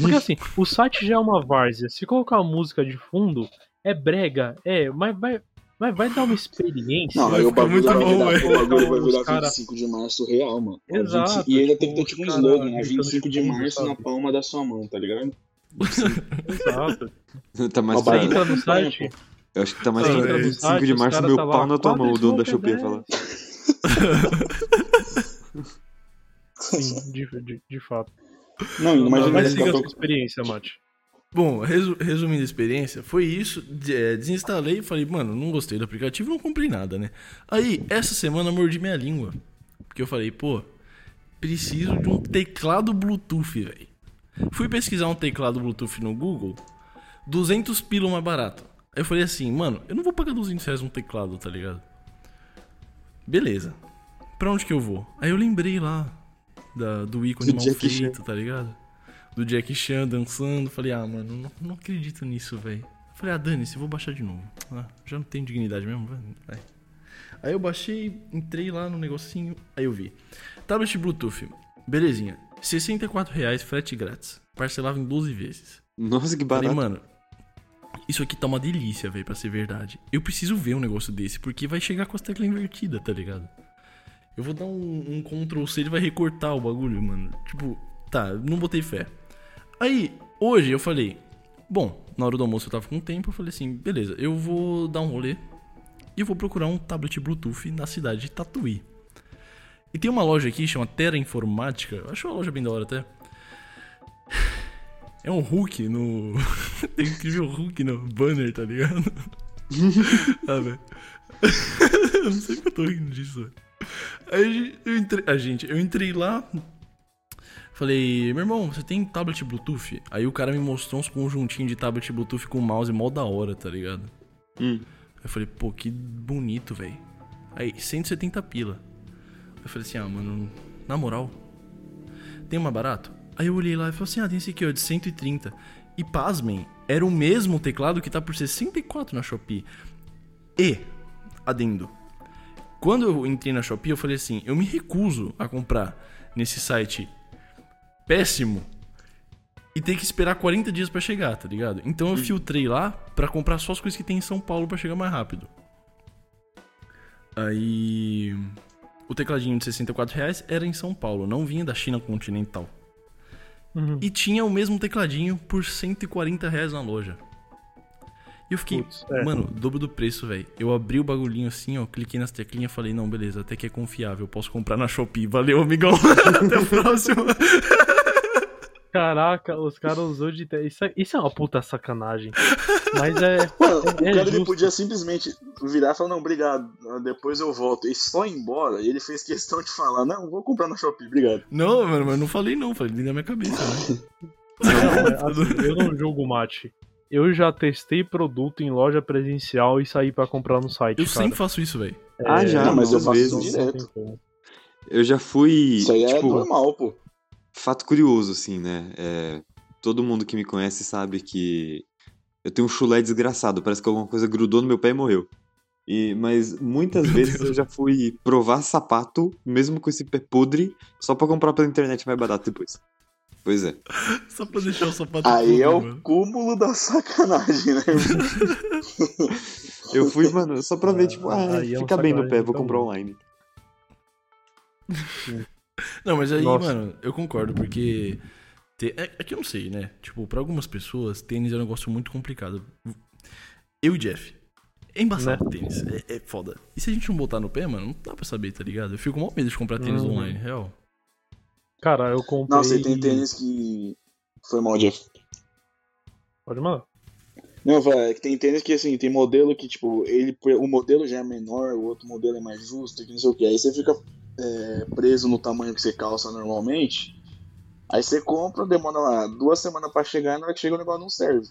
Porque assim, o site já é uma várzea. Se colocar música de fundo, é brega, é, mas vai, mas vai dar uma experiência. Não, aí o bagulho muito vai virar, o bagulho vai virar cara- 25 de março real, mano. É Exato, 25 e ainda tem que ter tipo, um slogan, né? gritando 25 de março sabe? na palma da sua mão, tá ligado? Exato. Tá mais pra... Entra no site, Eu acho que tá mais pra velho. 25 site, de março, meu tá pau na tua mão, o dono da Shopee de fala. *laughs* Sim, *laughs* de, de, de fato. Não, imagina Mas siga a sua experiência, Mate. Bom, resu- resumindo a experiência, foi isso. é, desinstalei e falei, mano, não gostei do aplicativo, não comprei nada, né? Aí, essa semana eu mordi minha língua. Porque eu falei, pô, preciso de um teclado Bluetooth, velho. Fui pesquisar um teclado Bluetooth no Google, 200 pila mais barato. Aí eu falei assim, mano, eu não vou pagar 200 reais um teclado, tá ligado? Beleza. Pra onde que eu vou? Aí eu lembrei lá da- do ícone Do mal Jack feito, tá ligado? Do Jack Chan dançando. Falei, ah, mano, não, não acredito nisso, velho. Falei, ah, dane-se, vou baixar de novo. Ah, já não tenho dignidade mesmo, vai. Aí eu baixei, entrei lá no negocinho, aí eu vi. Tablet Bluetooth, belezinha. 64 reais, frete grátis. Parcelava em 12 vezes. Nossa, que Falei, barato. mano, isso aqui tá uma delícia, velho, pra ser verdade. Eu preciso ver um negócio desse, porque vai chegar com as teclas invertidas, tá ligado? Eu vou dar um, um Ctrl C, ele vai recortar o bagulho, mano. Tipo, tá, não botei fé. Aí, hoje eu falei, bom, na hora do almoço eu tava com tempo, eu falei assim, beleza, eu vou dar um rolê e vou procurar um tablet Bluetooth na cidade de Tatuí. E tem uma loja aqui, chama Terra Informática, eu acho uma loja bem da hora até. É um Hulk no. *laughs* Tem escrever o Hulk no banner, tá ligado? *laughs* ah, velho. *laughs* eu não sei porque eu tô rindo disso. velho. Aí eu entrei. A gente, eu entrei lá. Falei, meu irmão, você tem tablet Bluetooth? Aí o cara me mostrou uns conjuntinhos de tablet Bluetooth com mouse mó da hora, tá ligado? Hum. Eu falei, pô, que bonito, velho. Aí, 170 pila. Eu falei assim, ah, mano, na moral, tem uma barato? Aí eu olhei lá e falei assim, ah, tem esse aqui, ó, de 130. E pasmem, era o mesmo teclado que tá por 64 na Shopee. E, adendo, quando eu entrei na Shopee, eu falei assim, eu me recuso a comprar nesse site péssimo e ter que esperar 40 dias pra chegar, tá ligado? Então eu filtrei lá pra comprar só as coisas que tem em São Paulo pra chegar mais rápido. Aí o tecladinho de 64 reais era em São Paulo, não vinha da China continental. Uhum. E tinha o mesmo tecladinho por 140 reais na loja. E eu fiquei, Putz, é. mano, dobro do preço, velho. Eu abri o bagulhinho assim, ó, cliquei nas teclinhas e falei, não, beleza, até que é confiável, posso comprar na Shopee. Valeu, amigão. *laughs* até o próximo. Caraca, os caras usou de. te- Isso é, isso é uma puta sacanagem. Mas é. *laughs* Mano, o É cara ele justo. podia simplesmente virar e falar, não, obrigado, depois eu volto. E só ir embora, e ele fez questão de falar, não, vou comprar na Shopee, obrigado. Não, mano, mas eu não falei não, falei na minha cabeça, né? Não, é assim, eu não jogo mate. Eu já testei produto em loja presencial e saí pra comprar no site. Eu cara. sempre faço isso, velho. Ah, já, não, mas eu faço vezes. Direto. Eu já fui. Isso aí é tipo, normal, pô. fato curioso, assim, né? É, todo mundo que me conhece sabe que eu tenho um chulé desgraçado. Parece que alguma coisa grudou no meu pé e morreu. E, mas muitas vezes eu já fui provar sapato, mesmo com esse pé podre, só pra comprar pela internet mais barato depois. Pois é. Só pra deixar o sapato Aí podre, é o mano. cúmulo da sacanagem, né? *laughs* Eu fui, mano, só pra ver, tipo, ah, Aí é fica bem no pé, vou comprar online. *laughs* Não, mas aí, Nossa. mano, eu concordo, porque. te- É, é que eu não sei, né? Tipo, pra algumas pessoas, tênis é um negócio muito complicado. Eu e Jeff. É embaçado Né? tênis. É, é foda. E se a gente não botar no pé, mano, não dá pra saber, tá ligado? Eu fico com maior medo de comprar tênis Uhum. online, real. Cara, eu comprei. Não, você tem tênis que. Foi mal, Jeff. Pode mandar. Não, vai, é que tem tênis que assim, tem modelo que, tipo, ele, o modelo já é menor, o outro modelo é mais justo, que não sei o que. Aí você fica é, preso no tamanho que você calça normalmente. Aí você compra, demora lá duas semanas pra chegar, e na hora que chega o negócio não serve.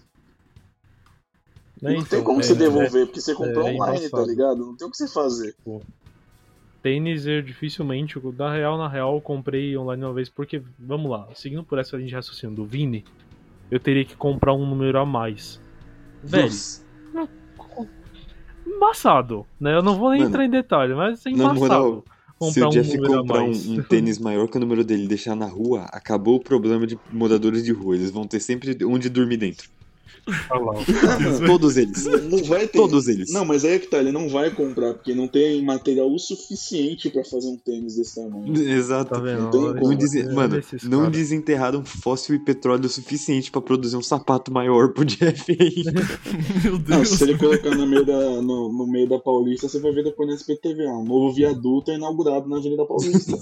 Né, não tem então, como é- você devolver, porque você comprou é online, tá ligado? Não tem o que você fazer. Tênis eu dificilmente, da real na real, eu comprei online uma vez, porque, vamos lá, seguindo por essa linha de raciocínio do Vini, eu teria que comprar um número a mais. Velho, embaçado, né? Eu não vou nem Mano, entrar em detalhe, mas é na embaçado. moral, se comprar o um Jeff número a comprar um, mais. um tênis maior que o número dele e deixar na rua, acabou o problema de moradores de rua. Eles vão ter sempre onde dormir dentro. Olha lá, *laughs* Todos eles. Não vai ter. Todos eles. Não, mas aí é que tá, ele não vai comprar, porque não tem material o suficiente pra fazer um tênis desse tamanho. *laughs* Exato. tá vendo? Não. Não desen- olha Mano, não cara. desenterraram fóssil e petróleo suficiente pra produzir um sapato maior pro *laughs* Jeff aí. Meu Não, Deus. se ele colocar no meio, da, no, no meio da Paulista, você vai ver depois na SPTV, ó, um novo viaduto é inaugurado na Avenida Paulista.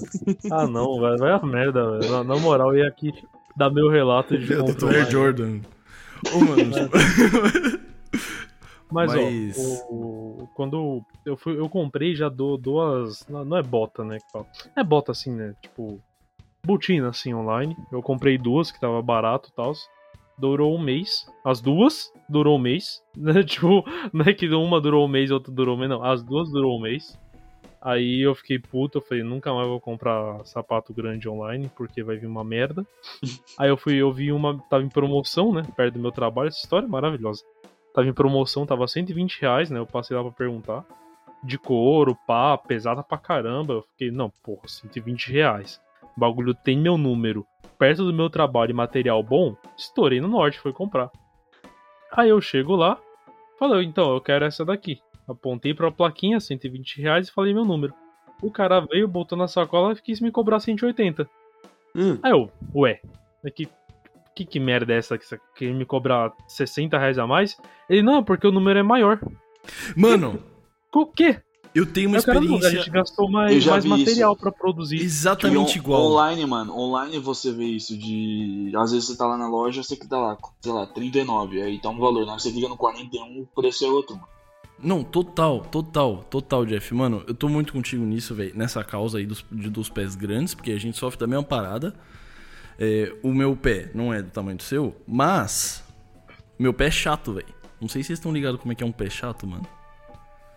Ah, não, vai, vai a merda, velho. Na, na moral, ia aqui dar meu relato de Eu Air. Jordan. Ô, mano, Mas, *laughs* Mas- ó, o- quando eu fui, eu comprei já dou duas. Não não é bota, né? que fala. É bota assim, né? Tipo, botina assim online. Eu comprei duas que tava barato e tal. Durou um mês. As duas durou um mês. *laughs* Né? Tipo, não é que uma durou um mês e outra durou um mês, não. As duas durou um mês. Aí eu fiquei puto, eu falei, nunca mais vou comprar sapato grande online, porque vai vir uma merda. *laughs* Aí eu fui, eu vi uma, tava em promoção, né? Perto do meu trabalho, essa história é maravilhosa. Tava em promoção, tava 120 reais, né? Eu passei lá pra perguntar. De couro, pá, pesada pra caramba. Eu fiquei, não, porra, 120 reais. O bagulho tem meu número. Perto do meu trabalho e material bom, estourei no norte, foi comprar. Aí eu chego lá, falei, então, eu quero essa daqui. Apontei pra plaquinha, 120 reais, e falei meu número. O cara veio, botou na sacola e quis me cobrar 180. Hum, Aí eu, ué, é que, que, que merda é essa que me cobrar 60 reais a mais? Ele, não, porque o número é maior. mano, O quê? eu tenho uma Aí o cara, não, a experiência gente gastou Eu mais, mais material pra produzir. exatamente on- igual. Online, mano, online você vê isso de. Às vezes você tá lá na loja, você que tá lá, sei lá, 39, aí tá um valor, né? Você clica no 41, o preço é outro, mano. Não, total, total, total, Jeff. Mano, eu tô muito contigo nisso, velho. Nessa causa aí dos, de- dos pés grandes, porque a gente sofre da mesma parada. É, o meu pé não é do tamanho do seu, mas. Meu pé é chato, velho. Não sei se vocês estão ligados como é que é um pé chato, mano.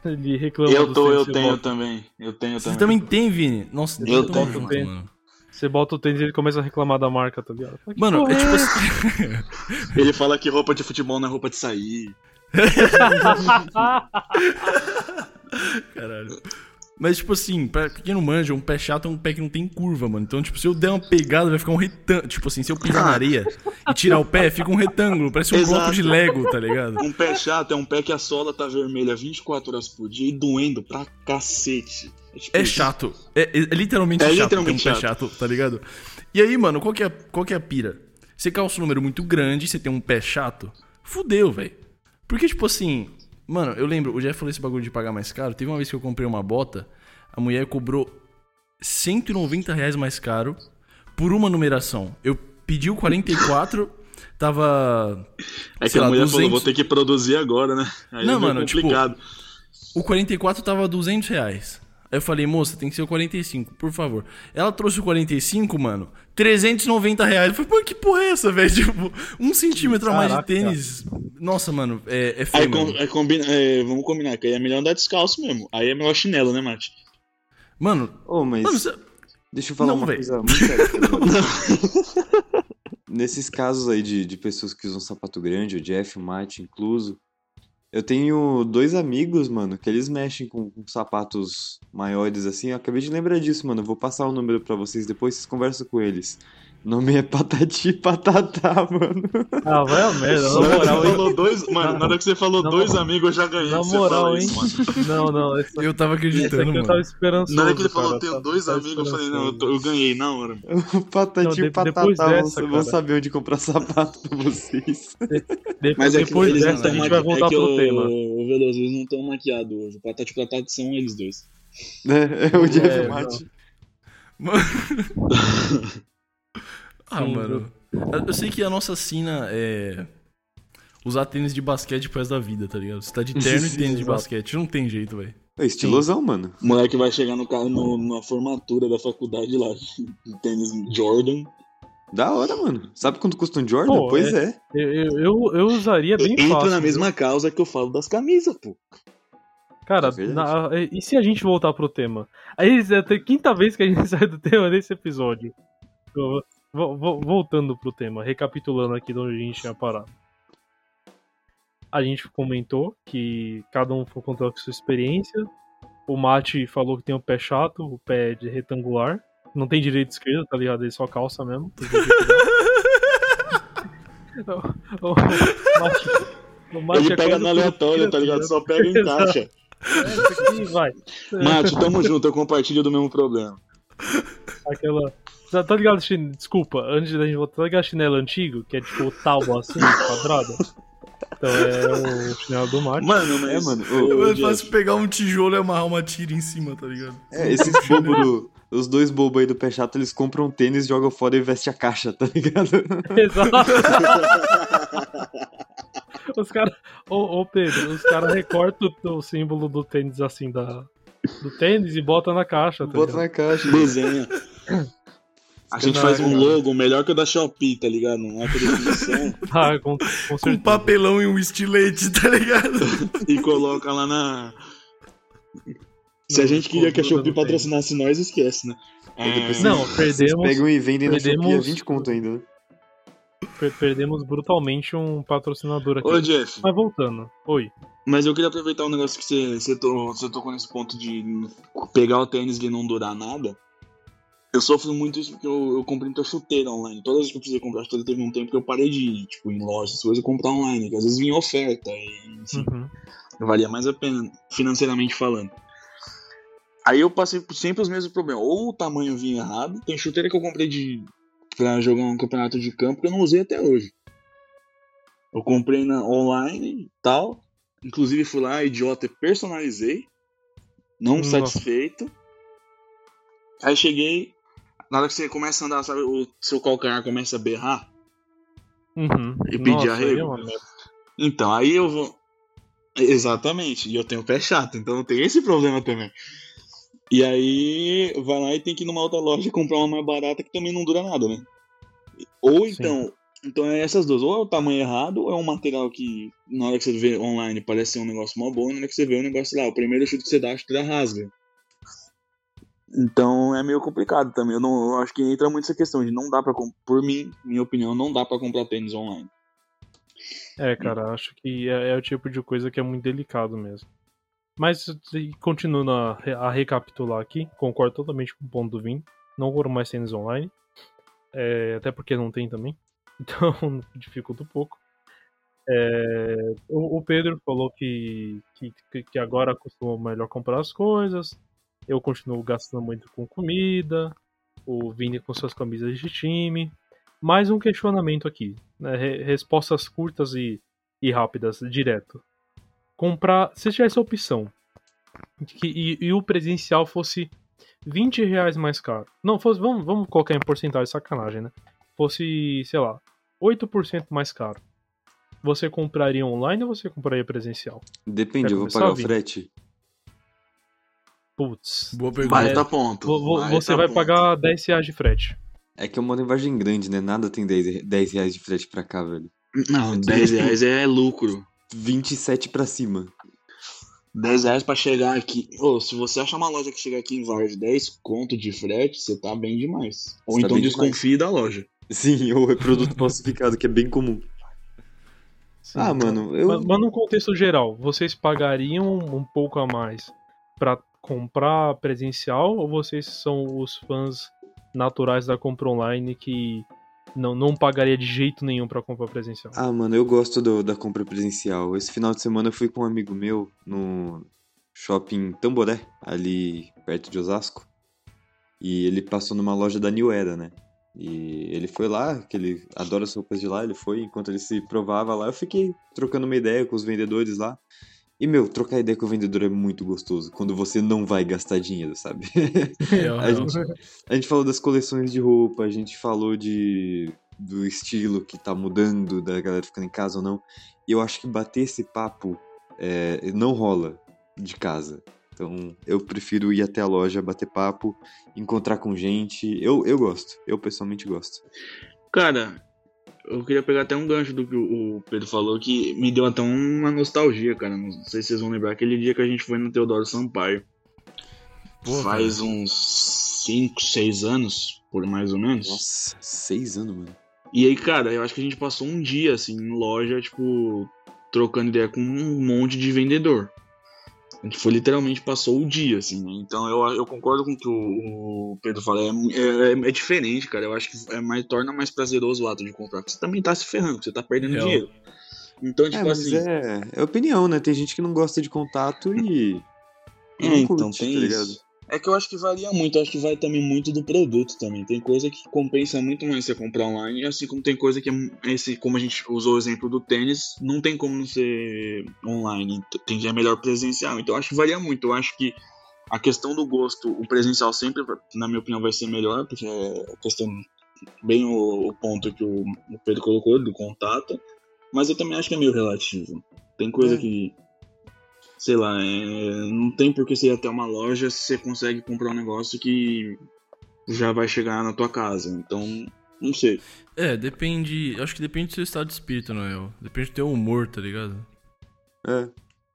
Ele reclama Eu tô, eu você tenho bota- também. Eu tenho Vocês também. também tem, Vini? Nossa, Eu tenho, junto, tenho. mano. Você bota o tênis e ele começa a reclamar da marca, tá ligado? Fala, Mano, é tipo essa? assim. *laughs* *laughs* Ele fala que roupa de futebol não é roupa de sair. *laughs* Caralho. Mas, tipo assim, pra quem não manja, um pé chato é um pé que não tem curva, mano. Então, tipo, se eu der uma pegada, vai ficar um retângulo. Tipo assim, se eu pisar na areia e tirar o pé, fica um retângulo. Parece um Exato. bloco de Lego, tá ligado? Um pé chato é um pé que a sola tá vermelha 24 horas por dia e doendo pra cacete. tipo É chato. É, é literalmente É chato literalmente ter um pé chato, tá ligado? E aí, mano, qual que, é, qual que é a pira? Você calça um número muito grande, você tem um pé chato, fudeu, velho. Porque, tipo assim, mano, eu lembro, o Jeff falou esse bagulho de pagar mais caro. Teve uma vez que eu comprei uma bota, a mulher cobrou 190 reais mais caro por uma numeração. Eu pedi o 44, tava. É que a lá, mulher falou, 200. vou ter que produzir agora, né? Aí Não, é mano, tipo, complicado. O 44 tava 200 reais. Aí eu falei, moça, tem que ser o 45, por favor. Ela trouxe o 45, mano, 390 reais. Eu falei, pô, que porra é essa, velho? *laughs* Tipo, um centímetro a mais de Caraca. tênis. Nossa, mano, é, é Aí feio. com- mesmo. aí combina, é, vamos combinar, que aí é melhor andar descalço mesmo. Aí é melhor chinelo, né, Mate? Mano, Ô, mas mano, cê- deixa eu falar Não, uma véi. coisa muito séria. *laughs* Nesses casos aí de, de pessoas que usam sapato grande, o Jeff, o Mate incluso, eu tenho dois amigos, mano, que eles mexem com, com sapatos maiores assim. Eu acabei de lembrar disso, mano. Eu vou passar o número pra vocês depois, vocês conversam com eles. Nome é Patati Patatá, mano. Ah, vai a merda, na que moral, você falou dois, mano, na hora que você falou Na dois amigos, eu já ganhei. Na que moral, hein? isso, mano. Não, não, esse, eu tava acreditando, aqui eu mano. tava esperançoso. Na hora que ele falou, cara, tenho tá- dois amigos, eu falei, não, eu, tô- eu ganhei na hora. *laughs* Patati Não, de- Patatá, dessa, vão saber onde comprar *laughs* sapato pra vocês. De- Mas é que depois não dessa a gente vai voltar é que pro o, tema. O Veloso, eles não estão maquiados hoje. O Patati Patati são eles dois. né? É o Jeff É, Mate. *laughs* Ah, Sim, mano. Eu- Eu sei que a nossa sina é. Usar tênis de basquete pro resto da vida, tá ligado? Você tá de terno e tênis de basquete. Não tem jeito, velho. É estilosão, mano. O moleque vai chegar no, no, na formatura da faculdade lá, de tênis Jordan. Da hora, mano. Sabe quanto custa um Jordan? Pô, pois é. Eu, eu, eu- eu usaria bem Entra fácil. na viu? mesma causa que eu falo das camisas, pô. Cara, É na- e se a gente voltar pro tema? Aí é a quinta vez que a gente *laughs* sai do tema nesse episódio. Vo- vo- vo- Voltando pro tema, recapitulando aqui de onde a gente tinha parado. A gente comentou que cada um foi contar com sua experiência. O Mate falou que tem o pé chato, o pé de retangular. Não tem direito e esquerda, tá ligado? Ele só calça mesmo. *laughs* *laughs* o, o, Mate, o Mate Ele é pega quase no aleatório, tá ligado? Só pega e *laughs* encaixa. É, aqui vai. Mate, tamo junto, eu compartilho do mesmo problema. Aquela. Tá, tá ligado, chin... desculpa, antes da gente voltar, tá ligado chinelo antigo? Que é tipo o tábua assim, *laughs* quadrado? Então é o chinelo do Mate. Mano, mas. É, mano, ô, É Jeff, fácil pegar um tijolo e amarrar uma tira em cima, tá ligado? É, esses bobos do. Os dois bobos aí do pé chato, eles compram um tênis, jogam fora e vestem a caixa, tá ligado? *laughs* Exato. *laughs* os caras. Ô, ô Pedro, os caras recortam o, o símbolo do tênis assim da. Do tênis e bota na caixa, tá Bota ligado? na caixa. Desenha. A gente Não, faz um cara. logo melhor que o da Shopee, tá ligado? Uma definição *laughs* Ah, com, com Com certeza. papelão e um estilete, tá ligado? e coloca lá na. Se a gente queria que a Shopee patrocinasse nós, esquece, né? depois É, Não, perdemos. pegam e vendem na Shopee a perdemos- 20 conto ainda, né? per- perdemos brutalmente um patrocinador aqui. Ô, Jeff, Mas voltando. Oi. mas eu queria aproveitar um negócio que você, você, to- você tocou nesse ponto de pegar o tênis e não durar nada. Eu sofro muito isso porque eu, eu comprei muita chuteira online. Todas as vezes que eu precisei comprar chuteira, teve um tempo que eu parei de ir, tipo, em lojas, coisas, comprar online, que às vezes vinha oferta, e, enfim, Uhum. valia mais a pena, financeiramente falando. Aí eu passei por sempre os mesmos problemas. Ou o tamanho vinha errado, tem chuteira que eu comprei de pra jogar um campeonato de campo que eu não usei até hoje. Eu comprei na online e tal. Inclusive fui lá, idiota, e personalizei. Não Nossa. satisfeito. Aí cheguei. Na hora que você começa a andar, sabe, o seu calcanhar começa a berrar. Uhum. E pedir Nossa, arrego? aí é merda. Então, aí eu vou. Exatamente, e eu tenho pé chato, então não tem esse problema também. E aí vai lá e tem que ir numa outra loja comprar uma mais barata que também não dura nada, né? Ou Sim. então. Então é essas duas, ou é o tamanho errado, ou é um material que na hora que você vê online parece ser um negócio mó bom, e na hora que você vê o negócio lá, o primeiro chute que você dá, a chuteira rasga. Então é meio complicado também. Eu não eu acho que entra muito essa questão de não dá com- Por mim, minha opinião, não dá pra comprar tênis online. É, cara, acho que é, é o tipo de coisa que é muito delicado mesmo. Mas, continuando a, a recapitular aqui, concordo totalmente com o ponto do Vini. Não compro mais tênis online. É, até porque não tem também. *laughs* Então, dificulta um pouco. É, o, o Pedro falou que, que, que agora costuma melhor comprar as coisas. Eu continuo gastando muito com comida. O Vini com suas camisas de time. mais um questionamento aqui. Né? Re- Respostas curtas e, e rápidas, direto. Comprar. Se tivesse a opção que, e, e o presencial fosse 20 reais mais caro. Não, fosse. Vamos, vamos colocar em porcentagem, sacanagem, né? Fosse, sei lá, 8% mais caro. Você compraria online ou você compraria presencial? Depende, eu vou pagar o frete. Putz. Boa pergunta. Baita ponto. Vo- vo- baita Você vai ponto. pagar 10 reais de frete. É que eu moro em Vargem Grande, né? Nada tem 10, 10 reais de frete pra cá, velho. Não, 10 *laughs* reais é lucro. 27 pra cima. 10 reais pra chegar aqui. Ô, se você achar uma loja que chega aqui em Vargem 10 conto de frete, você tá bem demais. Ou Você tá então bem desconfie da loja. Sim, ou é produto falsificado, que é bem comum. Sim. Ah, mano, eu. Mas, mas no contexto geral, vocês pagariam um pouco a mais pra comprar presencial ou vocês são os fãs naturais da compra online que não, não pagaria de jeito nenhum pra comprar presencial? Ah, mano, eu gosto do- da compra presencial. Esse final de semana eu fui com um amigo meu no shopping Tamboré, ali perto de Osasco. E ele passou numa loja da New Era, né? E ele foi lá, que ele adora as roupas de lá, ele foi, enquanto ele se provava lá, eu fiquei trocando uma ideia com os vendedores lá. E, meu, trocar ideia com o vendedor é muito gostoso, quando você não vai gastar dinheiro, sabe? *laughs* A gente, a gente falou das coleções de roupa, a gente falou de do estilo que tá mudando, da galera ficando em casa ou não. E eu acho que bater esse papo é, não rola de casa. Então eu prefiro ir até a loja, bater papo, encontrar com gente. Eu, eu gosto, eu pessoalmente gosto. Cara, eu queria pegar até um gancho do que o Pedro falou, que me deu até uma nostalgia, cara. Não sei se vocês vão lembrar aquele dia que a gente foi no Teodoro Sampaio. Pô, Faz uns 5, 6 anos, por mais ou menos. Nossa, seis anos, mano. E aí, cara, eu acho que a gente passou um dia, assim, em loja, tipo, trocando ideia com um monte de vendedor. A gente foi literalmente passou o dia, assim, né? Então eu, eu concordo com o que o, o Pedro fala. É, é, é diferente, cara. Eu acho que é mais, torna mais prazeroso o ato de comprar. Porque você também tá se ferrando, você tá perdendo Real. dinheiro. Então, É, tipo mas assim. é, é opinião, né? Tem gente que não gosta de contato e. É, não então, curte, tem tá ligado? isso. É que eu acho que varia muito, eu acho que vai também muito do produto também. Tem coisa que compensa muito mais você comprar online, assim como tem coisa que, é- esse, como a gente usou o exemplo do tênis, não tem como não ser online, tem que é melhor presencial. Então eu acho que varia muito. Eu acho que a questão do gosto, o presencial sempre, na minha opinião, vai ser melhor, porque é a questão, bem o, ponto que o, o Pedro colocou, do contato. Mas eu também acho que é meio relativo. Tem coisa É. que sei lá, é, não tem por que você ir até uma loja se você consegue comprar um negócio que já vai chegar na tua casa. Então, não sei. É, depende. Acho que depende do seu estado de espírito, Noel. Depende do teu humor, tá ligado? É.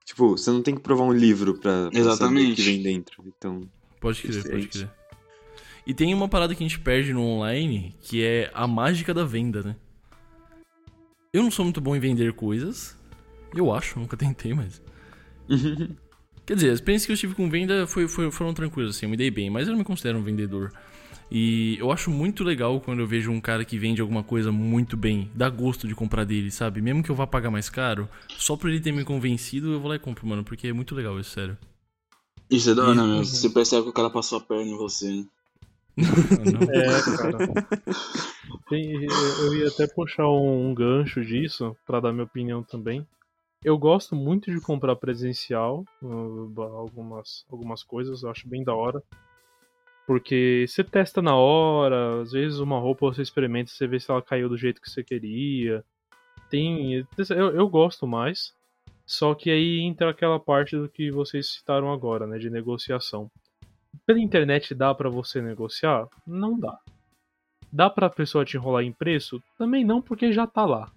Tipo, você não tem que provar um livro pra, pra saber o Exatamente. que vem dentro. Então. Pode crer, pode Diferente. crer. E tem uma parada que a gente perde no online, que é a mágica da venda, né? Eu não sou muito bom em vender coisas. Eu acho, nunca tentei, mas. Quer dizer, as experiências que eu tive com venda foi, foi- foram tranquilas, assim, eu me dei bem, mas eu não me considero um vendedor. E eu acho muito legal quando eu vejo um cara que vende alguma coisa muito bem, dá gosto de comprar dele, sabe? Mesmo que eu vá pagar mais caro, só por ele ter me convencido, eu vou lá e compro, mano, porque é muito legal isso, sério. Isso é da hora Isso. mesmo. Você percebe que o cara passou a perna em você. né? Não. É, cara. Tem- eu, ia até puxar um, um gancho disso pra dar minha opinião também. Eu gosto muito de comprar presencial uh, algumas, algumas coisas, eu acho bem da hora. Porque você testa na hora, às vezes uma roupa você experimenta, você vê se ela caiu do jeito que você queria. Tem. Eu, eu gosto mais. Só que aí entra aquela parte do que vocês citaram agora, né? De negociação. Pela internet dá pra você negociar? Não dá. Dá pra pessoa te enrolar em preço? Também não, porque já tá lá.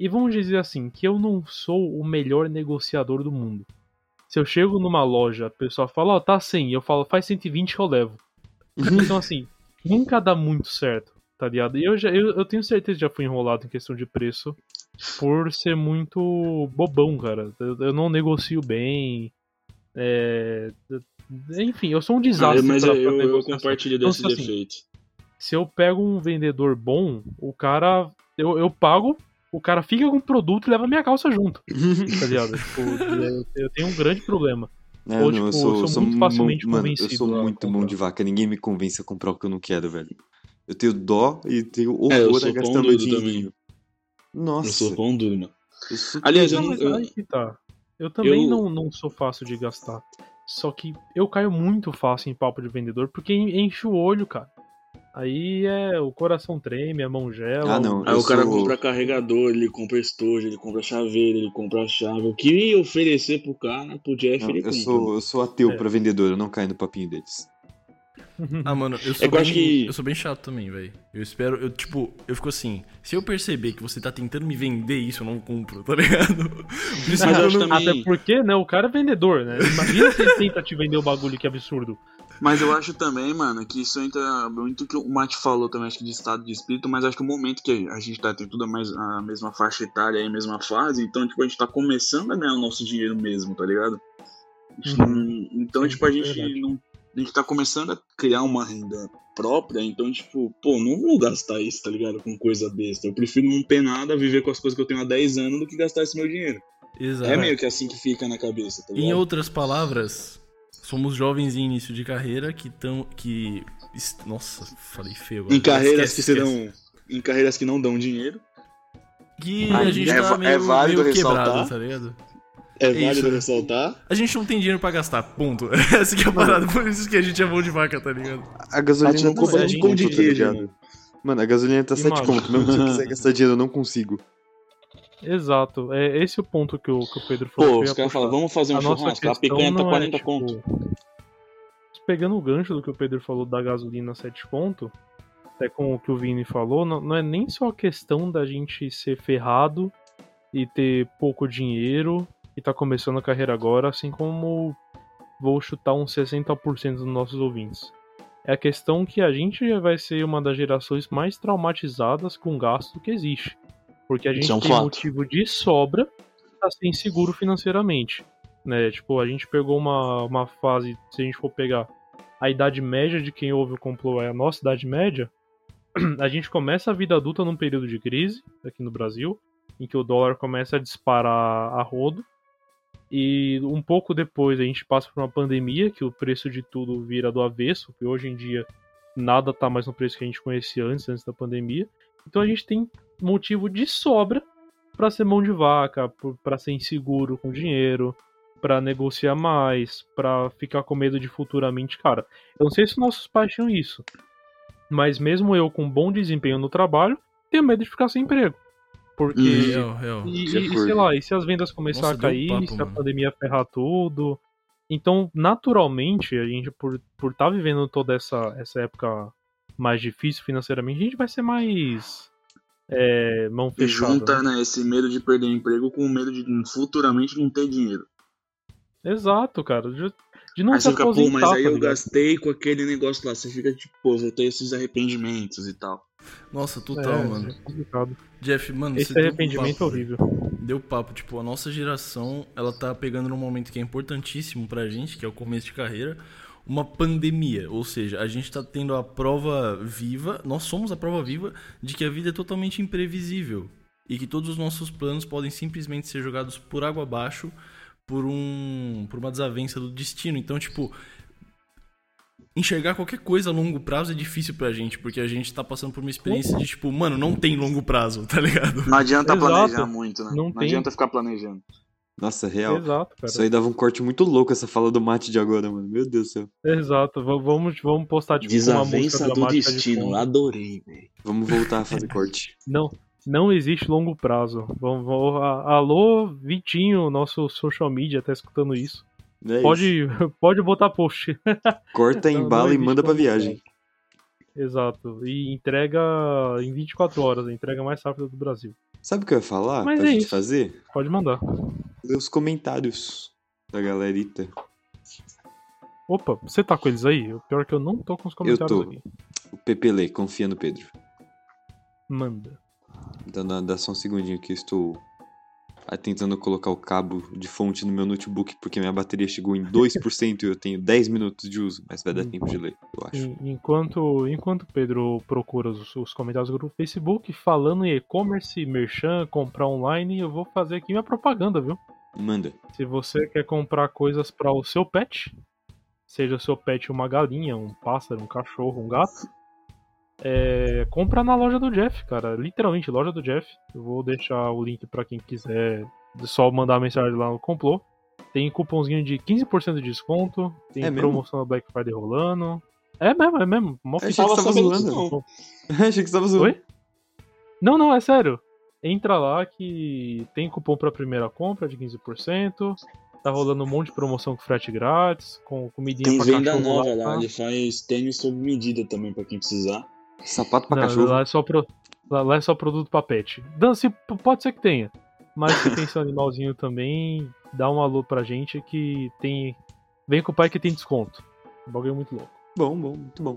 E vamos dizer assim, que eu não sou o melhor negociador do mundo. Se eu chego numa loja, a pessoa fala, ó, tá 100, eu falo, faz 120 que eu levo. *laughs* Então assim, nunca dá muito certo, tá ligado? E eu, já, eu, eu tenho certeza que já fui enrolado em questão de preço por ser muito bobão, cara. Eu, eu não negocio bem. É, enfim, eu sou um Ah, desastre. mas pra- eu, pra eu, compartilho Então, desse assim, defeito. Se eu pego um vendedor bom, o cara. Eu, eu pago, o cara fica com o produto e leva minha calça junto, *laughs* tá ligado? tipo, eu, eu tenho um grande problema. É, Ou, não, tipo, eu sou, eu sou sou muito facilmente mão- mano, eu convencido sou a muito mão de vaca. Ninguém me convence a comprar o que eu não quero, velho. Eu tenho dó e tenho É, eu horror sou a gastar meu duro dinheirinho. Eu Nossa. sou pão duro, mano. eu sou- Aliás, eu Não, eu- tá. Eu também eu- não, não sou fácil de gastar. Só que eu caio muito fácil em papo de vendedor porque en- enche o olho, cara. Aí é o coração treme, a mão gela. Ah, não. Aí o cara sou- compra carregador, ele compra estojo, ele compra chaveiro, ele compra chave. Eu queria oferecer pro cara, pro Jeff, não, ele eu compra. sou, eu sou ateu É. pra vendedor, eu não caio no papinho deles. *laughs* Ah, mano, eu sou, É que eu acho bem, que- eu sou bem chato também, velho. Eu espero, eu, tipo, eu fico assim, se eu perceber que você tá tentando me vender isso, eu não compro, tá ligado? *laughs* Mas que eu não- também- Até porque, né, o cara é vendedor, né? Imagina se ele tenta te vender o bagulho, que absurdo. Mas eu acho também, mano, que isso entra muito que o Mate falou também, acho que de estado de espírito, mas acho que o momento que a gente tá tem tudo a, mais, a mesma faixa etária e a mesma fase, então, tipo, a gente tá começando a ganhar o nosso dinheiro mesmo, tá ligado? Uhum. então, tipo, a é gente verdade. não. A gente tá começando a criar uma renda própria, então, tipo, pô, não vou gastar isso, tá ligado? Com coisa besta. Eu prefiro não ter nada, viver com as coisas que eu tenho há 10 anos do que gastar esse meu dinheiro. Exato. É meio que assim que fica na cabeça, tá Em ligado? outras palavras, somos jovens em início de carreira que estão. que. Nossa, falei feio agora. Em carreiras Esquece, que esquece. serão. Em carreiras que não dão dinheiro. Que a gente é tá é meio, válido meio quebrado, tá ligado? É Isso. válido ressaltar. A gente não tem dinheiro pra gastar, ponto. *laughs* Essa que é a parada, por isso que a gente é mão de vaca, tá ligado? A gasolina no tá cu, sete bate no conto, pão de tá ligado? mano. A gasolina tá 7 Imagina. conto. Mesmo se eu quiser gastar dinheiro, eu não consigo. Exato. É esse o ponto que o, que o Pedro falou. Pô, os caras falam, vamos fazer um A churrasco. A picanha tá não 40 é, tipo, conto. Pegando o gancho do que o Pedro falou da gasolina 7 conto, até com o que o Vini falou, não, não é nem só a questão da gente ser ferrado e ter pouco dinheiro e tá começando a carreira agora, assim como vou chutar uns 60% dos nossos ouvintes. É a questão que a gente vai ser uma das gerações mais traumatizadas com gasto que existe. Porque a gente Isso é um tem motivo de sobra pra ser inseguro financeiramente. Né? Tipo, a gente pegou uma, uma fase, se a gente for pegar a idade média de quem ouve o complô é a nossa idade média, *clears throat* a gente começa a vida adulta num período de crise aqui no Brasil, em que o dólar começa a disparar a rodo, e um pouco depois a gente passa por uma pandemia, que o preço de tudo vira do avesso, que hoje em dia nada tá mais no preço que a gente conhecia antes, antes da pandemia. Então a gente tem motivo de sobra para ser mão de vaca, para ser inseguro com dinheiro, para negociar mais, para ficar com medo de futuramente, cara. Eu não sei se nossos pais tinham isso, mas mesmo eu com bom desempenho no trabalho, tenho medo de ficar sem emprego. Porque Uhum. Real, real. e, e- e sei lá, e se as vendas começarem Nossa, a cair, papo, se a mano. pandemia ferrar tudo. Então, naturalmente, a gente, por estar por tá vivendo toda essa, essa época mais difícil financeiramente, a gente vai ser mais é, mão E fechada. junta, né? né, esse medo de perder emprego com o medo de futuramente não ter dinheiro. Exato, cara. De, de não aí se você fica, pô, mas aí tá eu gastei com aquele negócio lá. Você fica tipo, pô, vou ter esses arrependimentos e tal. Nossa, total, é, mano. é complicado. Jeff, mano, Esse você deu arrependimento é papo, horrível. Deu papo, tipo, a nossa geração, ela tá pegando num momento que é importantíssimo pra gente, que é o começo de carreira, uma pandemia, ou seja, a gente tá tendo a prova viva, nós somos a prova viva de que a vida é totalmente imprevisível e que todos os nossos planos podem simplesmente ser jogados por água abaixo por um por uma desavença do destino. Então, tipo, enxergar qualquer coisa a longo prazo é difícil pra gente, porque a gente tá passando por uma experiência de tipo, mano, não tem longo prazo, tá ligado? Não adianta Exato. planejar muito, né? Não Não, adianta ficar planejando. Nossa, real. Exato, cara. Isso aí dava um corte muito louco essa fala do mate de agora, mano. Meu Deus do céu. Exato. V- Vamos, vamos postar tipo, uma música do de destino, fundo. adorei, velho. Vamos voltar a fazer *laughs* corte. Não, não existe longo prazo. Vamos, vamos- alô, Vitinho, nosso social media, tá escutando isso. É isso. Pode, *laughs* pode botar post. *laughs* Corta, Não- não embala e existe manda pra viagem. prazo. Exato. E entrega em 24 horas, a entrega mais rápida do Brasil. Sabe o que eu ia falar Mas pra é gente isso. fazer? Pode mandar. Ler os comentários da galerita. Opa, você tá com eles aí? O pior é que eu não tô com os comentários tô. aqui. O Pepele, confia no Pedro. Manda. Então dá, dá só um segundinho que eu estou tentando colocar o cabo de fonte no meu notebook, porque minha bateria chegou em 2% e eu tenho 10 minutos de uso, mas vai dar tempo de ler, eu acho. En- Enquanto, enquanto o Pedro procura os, os comentários do grupo Facebook, falando em e-commerce, merchan, comprar online, eu vou fazer aqui minha propaganda, viu? Manda. Se você quer comprar coisas para o seu pet, seja o seu pet uma galinha, um pássaro, um cachorro, um gato, é, compra na loja do Jeff, cara. Literalmente, loja do Jeff. Eu vou deixar o link pra quem quiser só mandar a mensagem lá no complô. Tem cupomzinho de 15% de desconto. Tem É mesmo? promoção da Black Friday rolando. É mesmo, é mesmo. Mó *laughs* Achei que você tava zoando. Achei que você tava zoando. Oi? Não, não, é sério. Entra lá que tem cupom pra primeira compra de 15%. Tá rolando um monte de promoção com frete grátis, com comidinha Tem pra venda nova lá. lá, ele faz tênis sob medida também pra quem precisar. Sapato pra Não, cachorro. Lá é só, pro- lá- é só produto pra pet. Dan, se, pode ser que tenha. Mas se tem *laughs* seu animalzinho também, dá um alô pra gente que tem. Vem com o pai que tem desconto. O bagulho muito louco. Bom, bom, muito bom.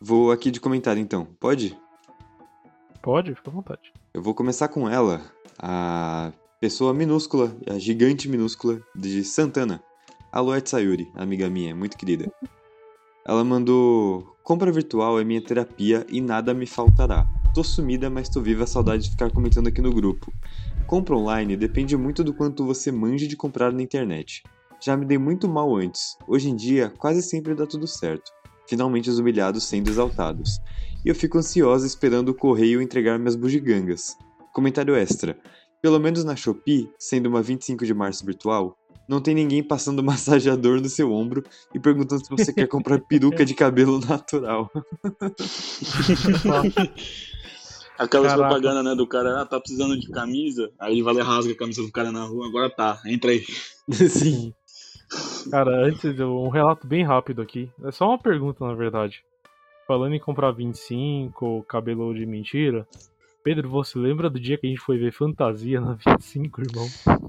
Vou aqui de comentário então. Pode? Pode? Fica à vontade. Eu vou começar com ela, a pessoa minúscula, a gigante minúscula de Santana. A Luet Sayuri, amiga minha, muito querida. Ela mandou: Compra virtual é minha terapia e nada me faltará. Tô sumida, mas tô viva, saudade de ficar comentando aqui no grupo. Compra online depende muito do quanto você manje de comprar na internet. Já me dei muito mal antes. Hoje em dia, quase sempre dá tudo certo. Finalmente os humilhados sendo exaltados. E eu fico ansiosa esperando o correio entregar minhas bugigangas. Comentário extra. Pelo menos na Shopee, sendo uma 25 de março virtual, não tem ninguém passando *laughs* massageador no seu ombro e perguntando se você quer comprar peruca de cabelo *laughs* natural. *laughs* Aquelas Caraca. propagandas, né, do cara, ah, tá precisando de camisa, aí ele vai lá e rasga a camisa do cara na rua, agora tá, entra aí. Sim. Cara, antes, um relato bem rápido aqui. É só uma pergunta, na verdade. Falando em comprar 25, cabelo de mentira. Pedro, você lembra do dia que a gente foi ver fantasia na 25, irmão?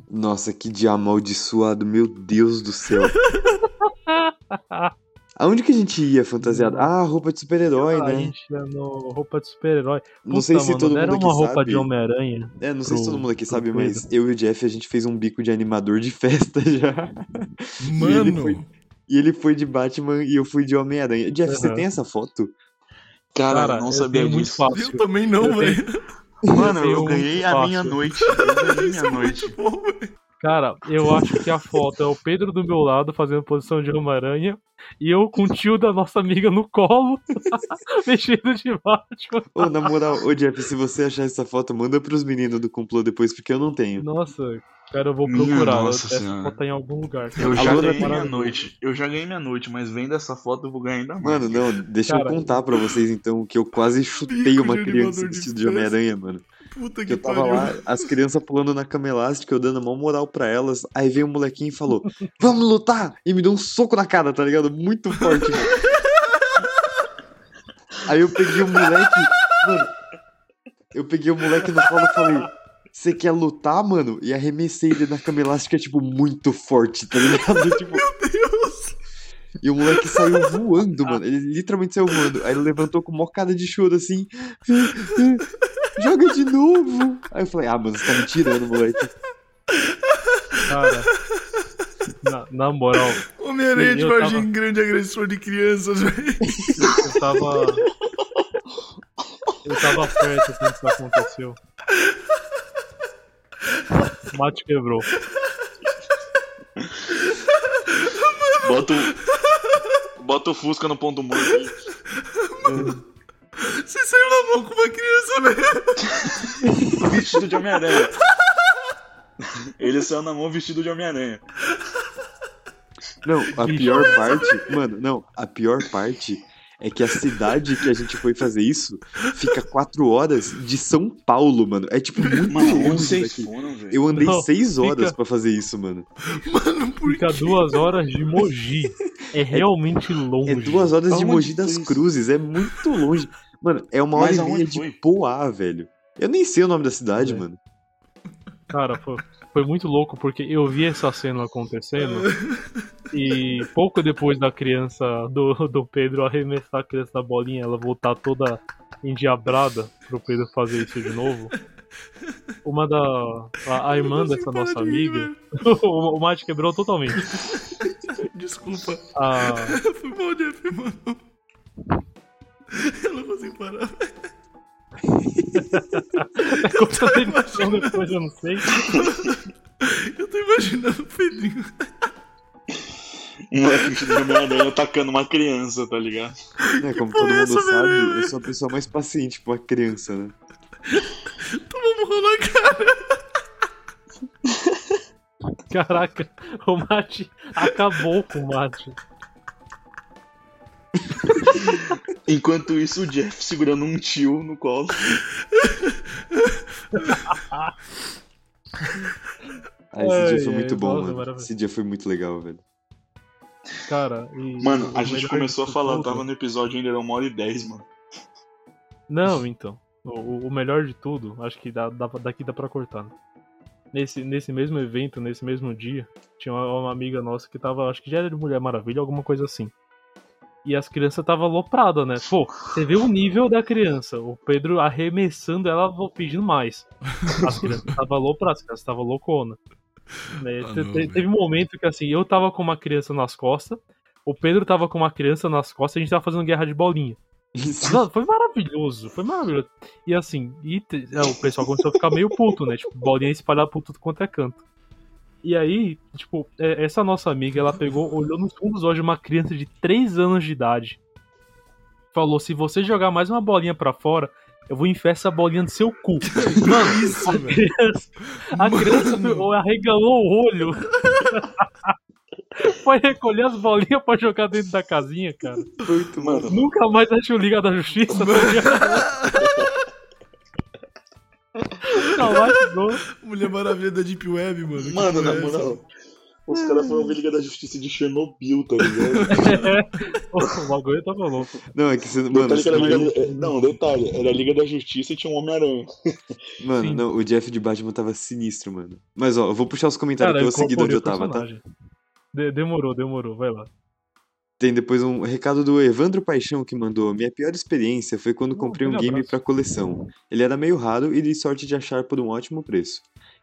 Nossa, que dia amaldiçoado, meu Deus do céu. *laughs* Aonde que a gente ia fantasiado? Ah, roupa de super-herói, a né? gente ia no roupa de super-herói. Não sei se mano, todo mundo aqui uma roupa sabe. de Homem-Aranha. É, não sei se pro- todo mundo aqui pro sabe, Pedro. mas eu e o Jeff a gente fez um bico de animador de *laughs* festa já. Mano, ele foi- E ele foi de Batman e eu fui de Homem-Aranha. Jeff, você Aham. tem essa foto? Cara, Cara, eu não eu sabia tenho muito disso. fácil. eu também não, Eu velho. Mano, eu muito ganhei a minha noite. Eu ganhei Isso minha é noite. muito bom. Cara, eu acho que a foto é o Pedro do meu lado fazendo posição de Homem-Aranha e eu com o tio da nossa amiga no colo, *laughs* vestido de Batman. Ô, na moral, ô Jeff, se você achar essa foto, manda pros meninos do complô depois, porque eu não tenho. Nossa, cara, eu vou procurar. nossa Essa senhora. foto tá em algum lugar. Eu já Alô, ganhei minha noite. Eu já ganhei minha noite, mas vendo essa foto eu vou ganhar ainda mais. Mano, não, deixa Cara, eu contar pra vocês então que eu quase chutei uma criança vestida de. Homem-Aranha, mano. Puta Que que eu tava pariu. lá, as crianças pulando na cama elástica, eu dando mó moral pra elas. Aí veio um molequinho e falou: Vamos lutar! E me deu um soco na cara, tá ligado? Muito forte, mano. Aí eu peguei o moleque. Mano, eu peguei o moleque no colo e falei: Você quer lutar, mano? E arremessei ele na cama elástica, tipo, muito forte, tá ligado? Tipo, Deus. e o moleque saiu voando, mano. Ele literalmente saiu voando. Aí ele levantou com mó cara de choro assim. Joga de novo. Aí eu falei, ah, mano, você tá me tirando, moleque. Cara, na, na moral, Homem-Aranha de Varginha, tava- grande agressor de crianças, velho. eu tava. Eu tava perto quando isso aconteceu. O mate quebrou. Bota o. Bota o Fusca no ponto morto com uma criança, velho. *laughs* Vestido de Homem-Aranha. Ele saiu na mão vestido de Homem-Aranha. Não, a pior parte, mano, não, a pior parte é que a cidade que a gente foi fazer isso fica quatro horas de São Paulo, mano. É tipo muito Mano, onde longe vocês daqui. foram? Eu andei Não, seis horas fica- pra fazer isso, mano. Mano, por Fica quê? duas horas de Mogi. É realmente longe. É duas horas de Mogi das? Cruzes, é muito longe. Mano, é uma hora Mas e meia de foi? Poá, velho. Eu nem sei o nome da cidade, É. mano. *laughs* Cara, foi, foi muito louco porque eu vi essa cena acontecendo e pouco depois da criança, do, do Pedro arremessar a criança da bolinha, ela voltar toda endiabrada pro Pedro fazer isso de novo. Uma da. A, a irmã dessa nossa de rir, amiga. o, *laughs* o mate quebrou totalmente. *laughs* Desculpa. A, Foi mal, Jeff, mano. *laughs* Eu não consigo parar. *laughs* Quantas edições depois eu não sei. *laughs* Eu tô imaginando o Pedrinho. Um moleque de Homem-Aranha atacando uma criança, tá ligado? É, como todo mundo essa, sabe, velho? eu sou a pessoa mais paciente pra uma criança, né? Toma um murro na cara. Caraca, o Mate acabou com o Mate. Enquanto isso, o Jeff segurando um tio no colo. Ah, esse Ai, dia foi ai, muito bom, nossa, mano. Esse dia foi muito legal, velho. Cara, e. Mano, a gente começou a falar, tudo- tava no episódio ainda era uma hora e dez, mano. Não, então. O, o melhor de tudo, acho que dá, dá- daqui dá pra cortar. né? Nesse, nesse mesmo evento, nesse mesmo dia, tinha uma, uma amiga nossa que tava, acho que já era de Mulher Maravilha, alguma coisa assim. E as crianças tava aloprada, né? Pô, você vê o nível da criança. O Pedro arremessando ela, pedindo mais. As crianças tava alopradas, as crianças tava loucona. Né? Ah, não, teve um momento que assim, eu tava com uma criança nas costas, o Pedro tava com uma criança nas costas e a gente tava fazendo guerra de bolinha. Não, foi maravilhoso, foi maravilhoso. E assim, e te- é, o pessoal começou a ficar meio puto, né? Tipo, bolinha espalhada por tudo quanto é canto. E aí, tipo, é, essa nossa amiga, ela pegou, olhou nos fundos olhos de uma criança de 3 anos de idade. Falou: se você jogar mais uma bolinha pra fora, eu vou enfiar essa bolinha no seu cu. *laughs* Mano, Isso, a criança, a criança Mano. arregalou o olho. *laughs* Foi recolher as bolinhas pra jogar dentro da casinha, cara. Muito Mano, Nunca mais achou Liga da Justiça, tá? *laughs* Traumatizou. Mulher Maravilha da Deep Web, mano. Mano, na é moral. Os caras foram ver Liga da Justiça de Chernobyl, tá ligado? *laughs* É. O bagulho tava louco. Não, é que você. Mano, Detalhe que era você Liga não- detalhe, era a Liga da Justiça e tinha um Homem-Aranha. mano Sim. não, o Jeff de Batman tava sinistro, mano. Mas ó, eu vou puxar os comentários Cara, que eu segui de onde eu tava, tá? personagem. De- demorou, demorou, vai lá. Tem depois um recado do Evandro Paixão que mandou: Minha pior experiência foi quando Oh, comprei um game pra coleção. Ele era meio raro e dei sorte de achar por um ótimo preço.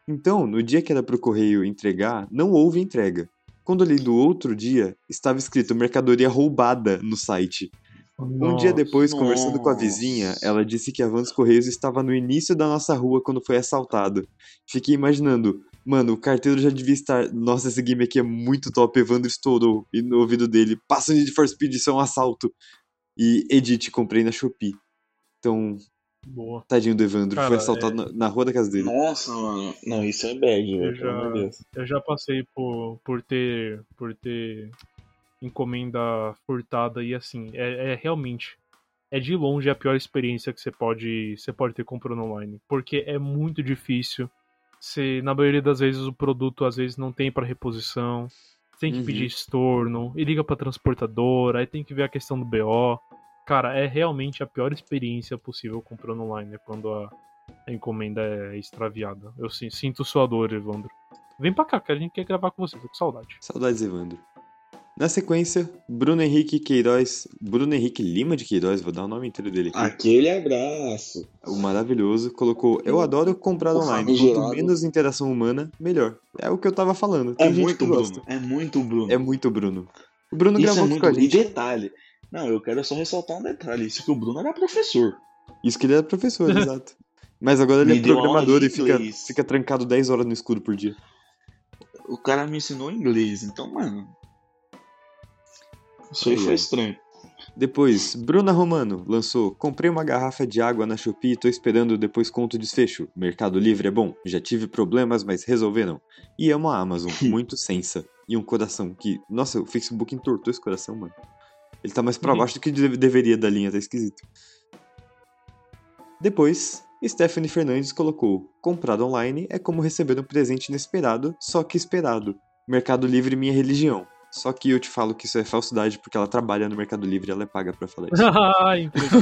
Então, no dia que era pro correio entregar, não houve entrega. Quando li do outro dia, estava escrito mercadoria roubada no site. Um dia depois, conversando com a vizinha, nossa. ela disse que a van dos Correios estava no início da nossa rua quando foi assaltado. Fiquei imaginando, mano, o carteiro já devia estar. Nossa, esse game aqui é muito top. Evandro estourou. E no ouvido dele, passa o Need for Speed, isso é um assalto. E Edit, comprei na Shopee. Então, Boa. tadinho do Evandro, Cara, foi assaltado na, na rua da casa dele. Nossa, mano. Não, isso é bad, Eu velho. Já- de. Eu já passei por, por ter por ter encomenda furtada e assim, é, é realmente é de longe a pior experiência que você pode você pode ter comprando online, porque é muito difícil. Você, na maioria das vezes o produto às vezes não tem para reposição. Tem que Uhum. pedir estorno e liga pra transportadora, aí tem que ver a questão do BO. Cara, é realmente a pior experiência possível comprando online, é quando a, a encomenda é extraviada. Eu sim- sinto sua dor, Evandro. Vem pra cá, que a gente quer gravar com você, tô com saudade. Saudades, Evandro. Na sequência, Bruno Henrique Queiroz. Bruno Henrique Lima de Queiroz, vou dar o nome inteiro dele aqui. Aquele abraço. O maravilhoso colocou: Eu adoro comprar O online. Quanto menos interação humana, melhor. É o que eu tava falando. Tem É muito. Bruno. É muito Bruno. É muito Bruno. O Bruno Isso é gravou aqui muito com a E gente. detalhe. Não, eu quero só ressaltar um detalhe. Isso que o Bruno era professor. Isso que ele era professor, *laughs* exato. Mas agora ele Me é programador e fica, fica trancado 10 horas no escuro por dia. O cara me ensinou inglês, então, mano. Isso aí foi estranho. Depois, Bruna Romano lançou: Comprei uma garrafa de água na Shopee e tô esperando depois conto desfecho. Mercado Livre é bom. Já tive problemas, mas resolveram. E amo a Amazon, *laughs* muito sensa. E um coração que. Nossa, o Facebook entortou esse coração, mano. Ele tá mais pra Uhum. baixo do que deve- deveria da linha, tá esquisito. Depois, Stephanie Fernandes colocou: Comprar online é como receber um presente inesperado, só que esperado. Mercado Livre, minha religião. Só que eu te falo que isso é falsidade porque ela trabalha no Mercado Livre e ela é paga pra falar isso. ah, entregou.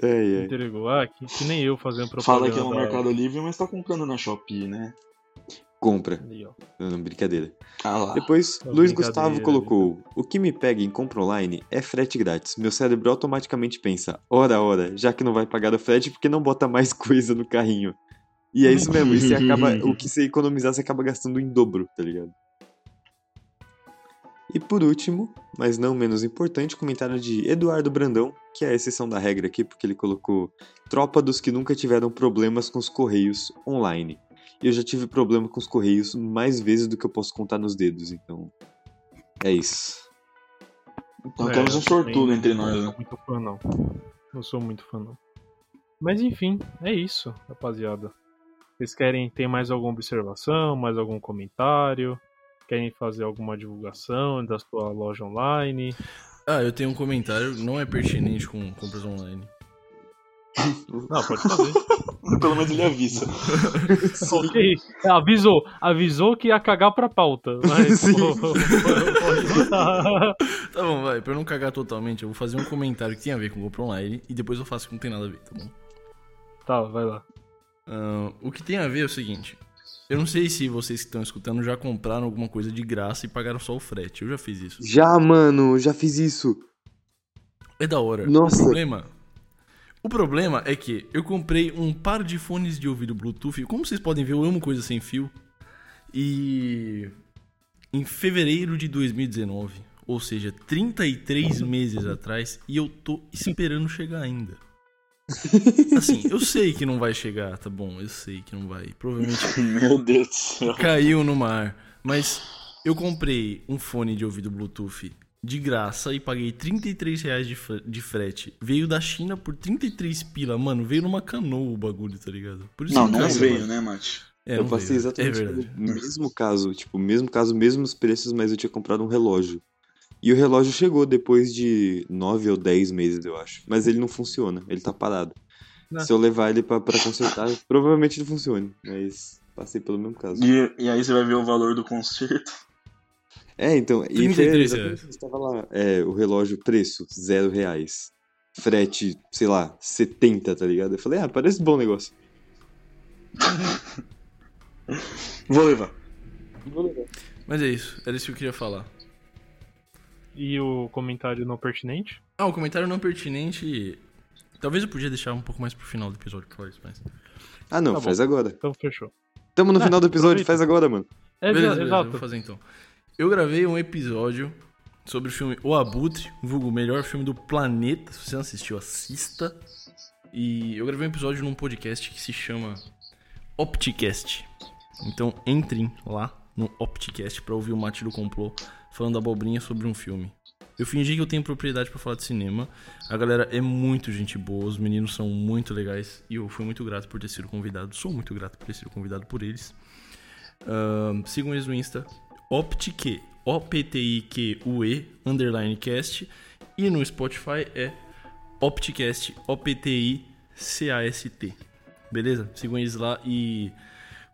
É, é. entregou. Ah, que, que nem eu fazendo propaganda. fala que é no Mercado Livre, mas tá comprando na Shopee, né? Compra. Ali. Não, não, brincadeira. Ah lá. Depois, Uma Luiz Gustavo colocou: O que me pega em compra online é frete grátis. Meu cérebro automaticamente pensa: ora, ora, já que não vai pagar o frete, porque não bota mais *laughs* coisa no carrinho? E é isso mesmo, e você acaba, *laughs* o que você economizar, você acaba gastando em dobro, tá ligado? E por último, mas não menos importante, comentário de Eduardo Brandão, que é a exceção da regra aqui, porque ele colocou tropa dos que nunca tiveram problemas com os correios online. E eu já tive problema com os correios mais vezes do que eu posso contar nos dedos, então. É isso. Então É, temos um sortudo também entre Não nós, sou né? muito fã, não. Não sou muito fã, não. Mas enfim, é isso, rapaziada. Vocês querem ter mais alguma observação, mais algum comentário? Querem fazer alguma divulgação da sua loja online? Ah, eu tenho um comentário, não é pertinente com compras online. Não, pode fazer. *laughs* Pelo menos ele avisa. *laughs* ok. Avisou. Avisou que ia cagar pra pauta. Mas, *laughs* Sim. pô, pode botar. Tá bom, vai, pra eu não cagar totalmente, eu vou fazer um comentário que tem a ver com compra online e depois eu faço que não tem nada a ver, tá bom? Tá, vai lá. Ah, o que tem a ver é o seguinte. Eu não sei se vocês que estão escutando já compraram alguma coisa de graça e pagaram só o frete. Eu já fiz isso. Já, mano, já fiz isso. É da hora. Nossa. O problema. O problema é que eu comprei um par de fones de ouvido Bluetooth. Como vocês podem ver, eu amo coisa sem fio. E. Em fevereiro de 2019, ou seja, 33 meses atrás, e eu tô esperando chegar ainda. *laughs* Assim, eu sei que não vai chegar, tá bom? Eu sei que não vai. Provavelmente *laughs* Meu Deus do céu. caiu no mar. Mas eu comprei um fone de ouvido Bluetooth de graça e paguei 33 reais de, de frete. Veio da China por 33 pila. Mano, veio numa canoa o bagulho, tá ligado? Por isso Não, não caiu, veio, mano. né, Mate? É, eu passei veio. exatamente É pelo mesmo caso, tipo, mesmo caso, mesmos preços, mas eu tinha comprado um relógio. E o relógio chegou depois de nove ou dez meses, eu acho. Mas ele não funciona, ele tá parado. Não. Se eu levar ele pra, pra consertar, *laughs* provavelmente ele funcione. Mas passei pelo mesmo caso. E, e aí você vai ver o valor do conserto. É, então, e foi 33 exatamente reais. isso, estava lá, é, o relógio, preço, zero reais. Frete, sei lá, 70, tá ligado? Eu falei, ah, parece bom negócio. Vou levar. Mas é isso, era isso que eu queria falar. E o comentário não pertinente? Ah, o comentário não pertinente. Talvez eu podia deixar um pouco mais pro final do episódio isso, mas. Ah, não, Tá bom. faz agora. Então fechou. Tamo no É, final do episódio, aproveita. faz agora, mano. É, beleza, beleza, eu exato. vou fazer então. Eu gravei um episódio sobre o filme O Abutre, vulgo o melhor filme do planeta. Se você não assistiu, assista. E eu gravei um episódio num podcast que se chama Opticast. Então entrem lá no Opticast pra ouvir o Mate do Complô falando abobrinha sobre um filme. Eu fingi que eu tenho propriedade pra falar de cinema. A galera é muito gente boa, os meninos são muito legais e eu fui muito grato por ter sido convidado. Sou muito grato por ter sido convidado por eles. Ahn, sigam eles no Insta, Optique, O-P-T-I-Q-U-E, underline cast. E no Spotify é Opticast, O-P-T-I-C-A-S-T. Beleza? Sigam eles lá e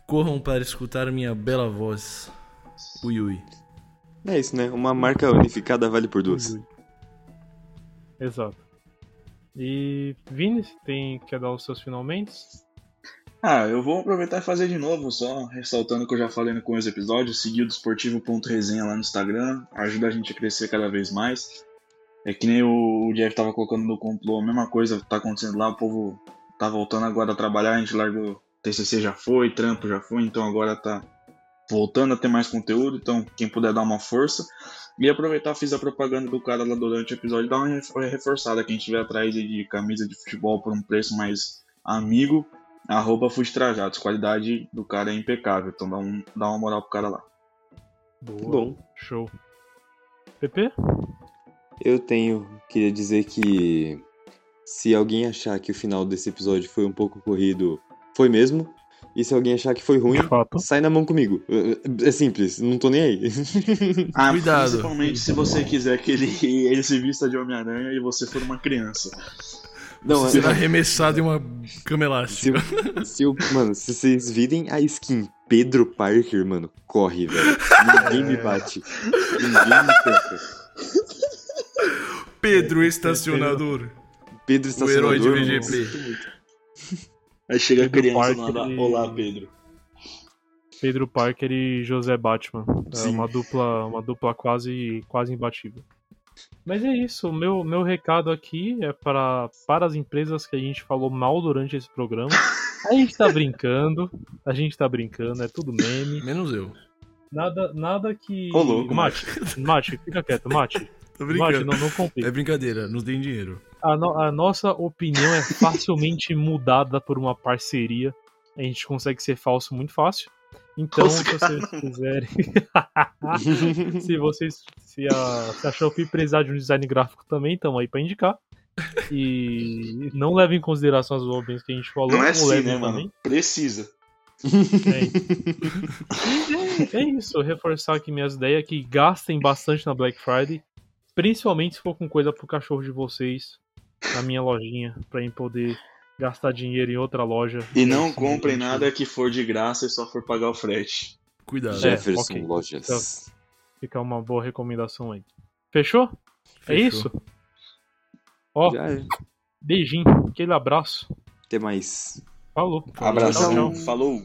corram para escutar minha bela voz. Ui, ui. É isso, né? Uma marca unificada vale por duas. Ui. Exato. E Vini, tem quer dar os seus finalmente? Ah, eu vou aproveitar e fazer de novo, só ressaltando que eu já falei no começo do episódio, seguir o desportivo.resenha lá no Instagram, ajuda a gente a crescer cada vez mais. É que nem o Jeff tava colocando no complô, a mesma coisa tá acontecendo lá, o povo tá voltando agora a trabalhar, a gente largou, TCC já foi, trampo já foi, então agora tá voltando a ter mais conteúdo, então quem puder dar uma força. E aproveitar, fiz a propaganda do cara lá durante o episódio, dar uma ref- reforçada, quem estiver atrás de camisa de futebol por um preço mais amigo, Arroba Fute Trajados, qualidade do cara é impecável, então dá, um, dá uma moral pro cara lá. Boa. Bom, Show. PP? eu tenho. Queria dizer que. Se alguém achar que o final desse episódio foi um pouco corrido, foi mesmo. E se alguém achar que foi ruim, sai na mão comigo. É simples, não tô nem aí. Ah, *laughs* Cuidado. Principalmente se você quiser que ele, *laughs* ele se vista de Homem-Aranha e você for uma criança. Não, Você é- será arremessado em uma cama elástica. Se, se eu, mano, se vocês virem a skin Pedro Parker, mano, corre, velho. Ninguém me bate. Ninguém me tanca. Pedro Estacionador. Pedro O herói de Estacionador, mano, VGP. muito. Aí chega a Pedro criança Parker lá, e- olá Pedro. Pedro Parker e José Batman. É Sim. uma dupla, uma dupla quase, quase imbatível. Mas é isso, o meu, meu recado aqui é para, para as empresas que a gente falou mal durante esse programa. A gente tá brincando, a gente tá brincando, é tudo meme. Menos eu. Nada, nada que. Ô, louco, Mate, Mate, fica quieto, Mate. *laughs* Tô Mate, brincando. não, não complica. É brincadeira, não tem dinheiro. A, no- a nossa opinião é facilmente *laughs* mudada por uma parceria. A gente consegue ser falso muito fácil. Então, Nossa, se vocês quiserem. *laughs* se vocês. Se a, se a Shopee precisar de um design gráfico também, estamos aí pra indicar. E não levem em consideração as opiniões que a gente falou. Não é assim, né, mano? também. Precisa. É, é isso, reforçar aqui minhas ideias que gastem bastante na Black Friday, principalmente se for com coisa pro cachorro de vocês na minha lojinha, pra em poder gastar dinheiro em outra loja. E não Assim, comprem nada que for de graça e só for pagar o frete. Cuidado. É. Jefferson ok. Lojas. Fica uma boa recomendação aí. Fechou? É Fechou. isso? Ó, é. beijinho, aquele abraço. Até mais. Falou. Abração, Tchau, tchau. falou.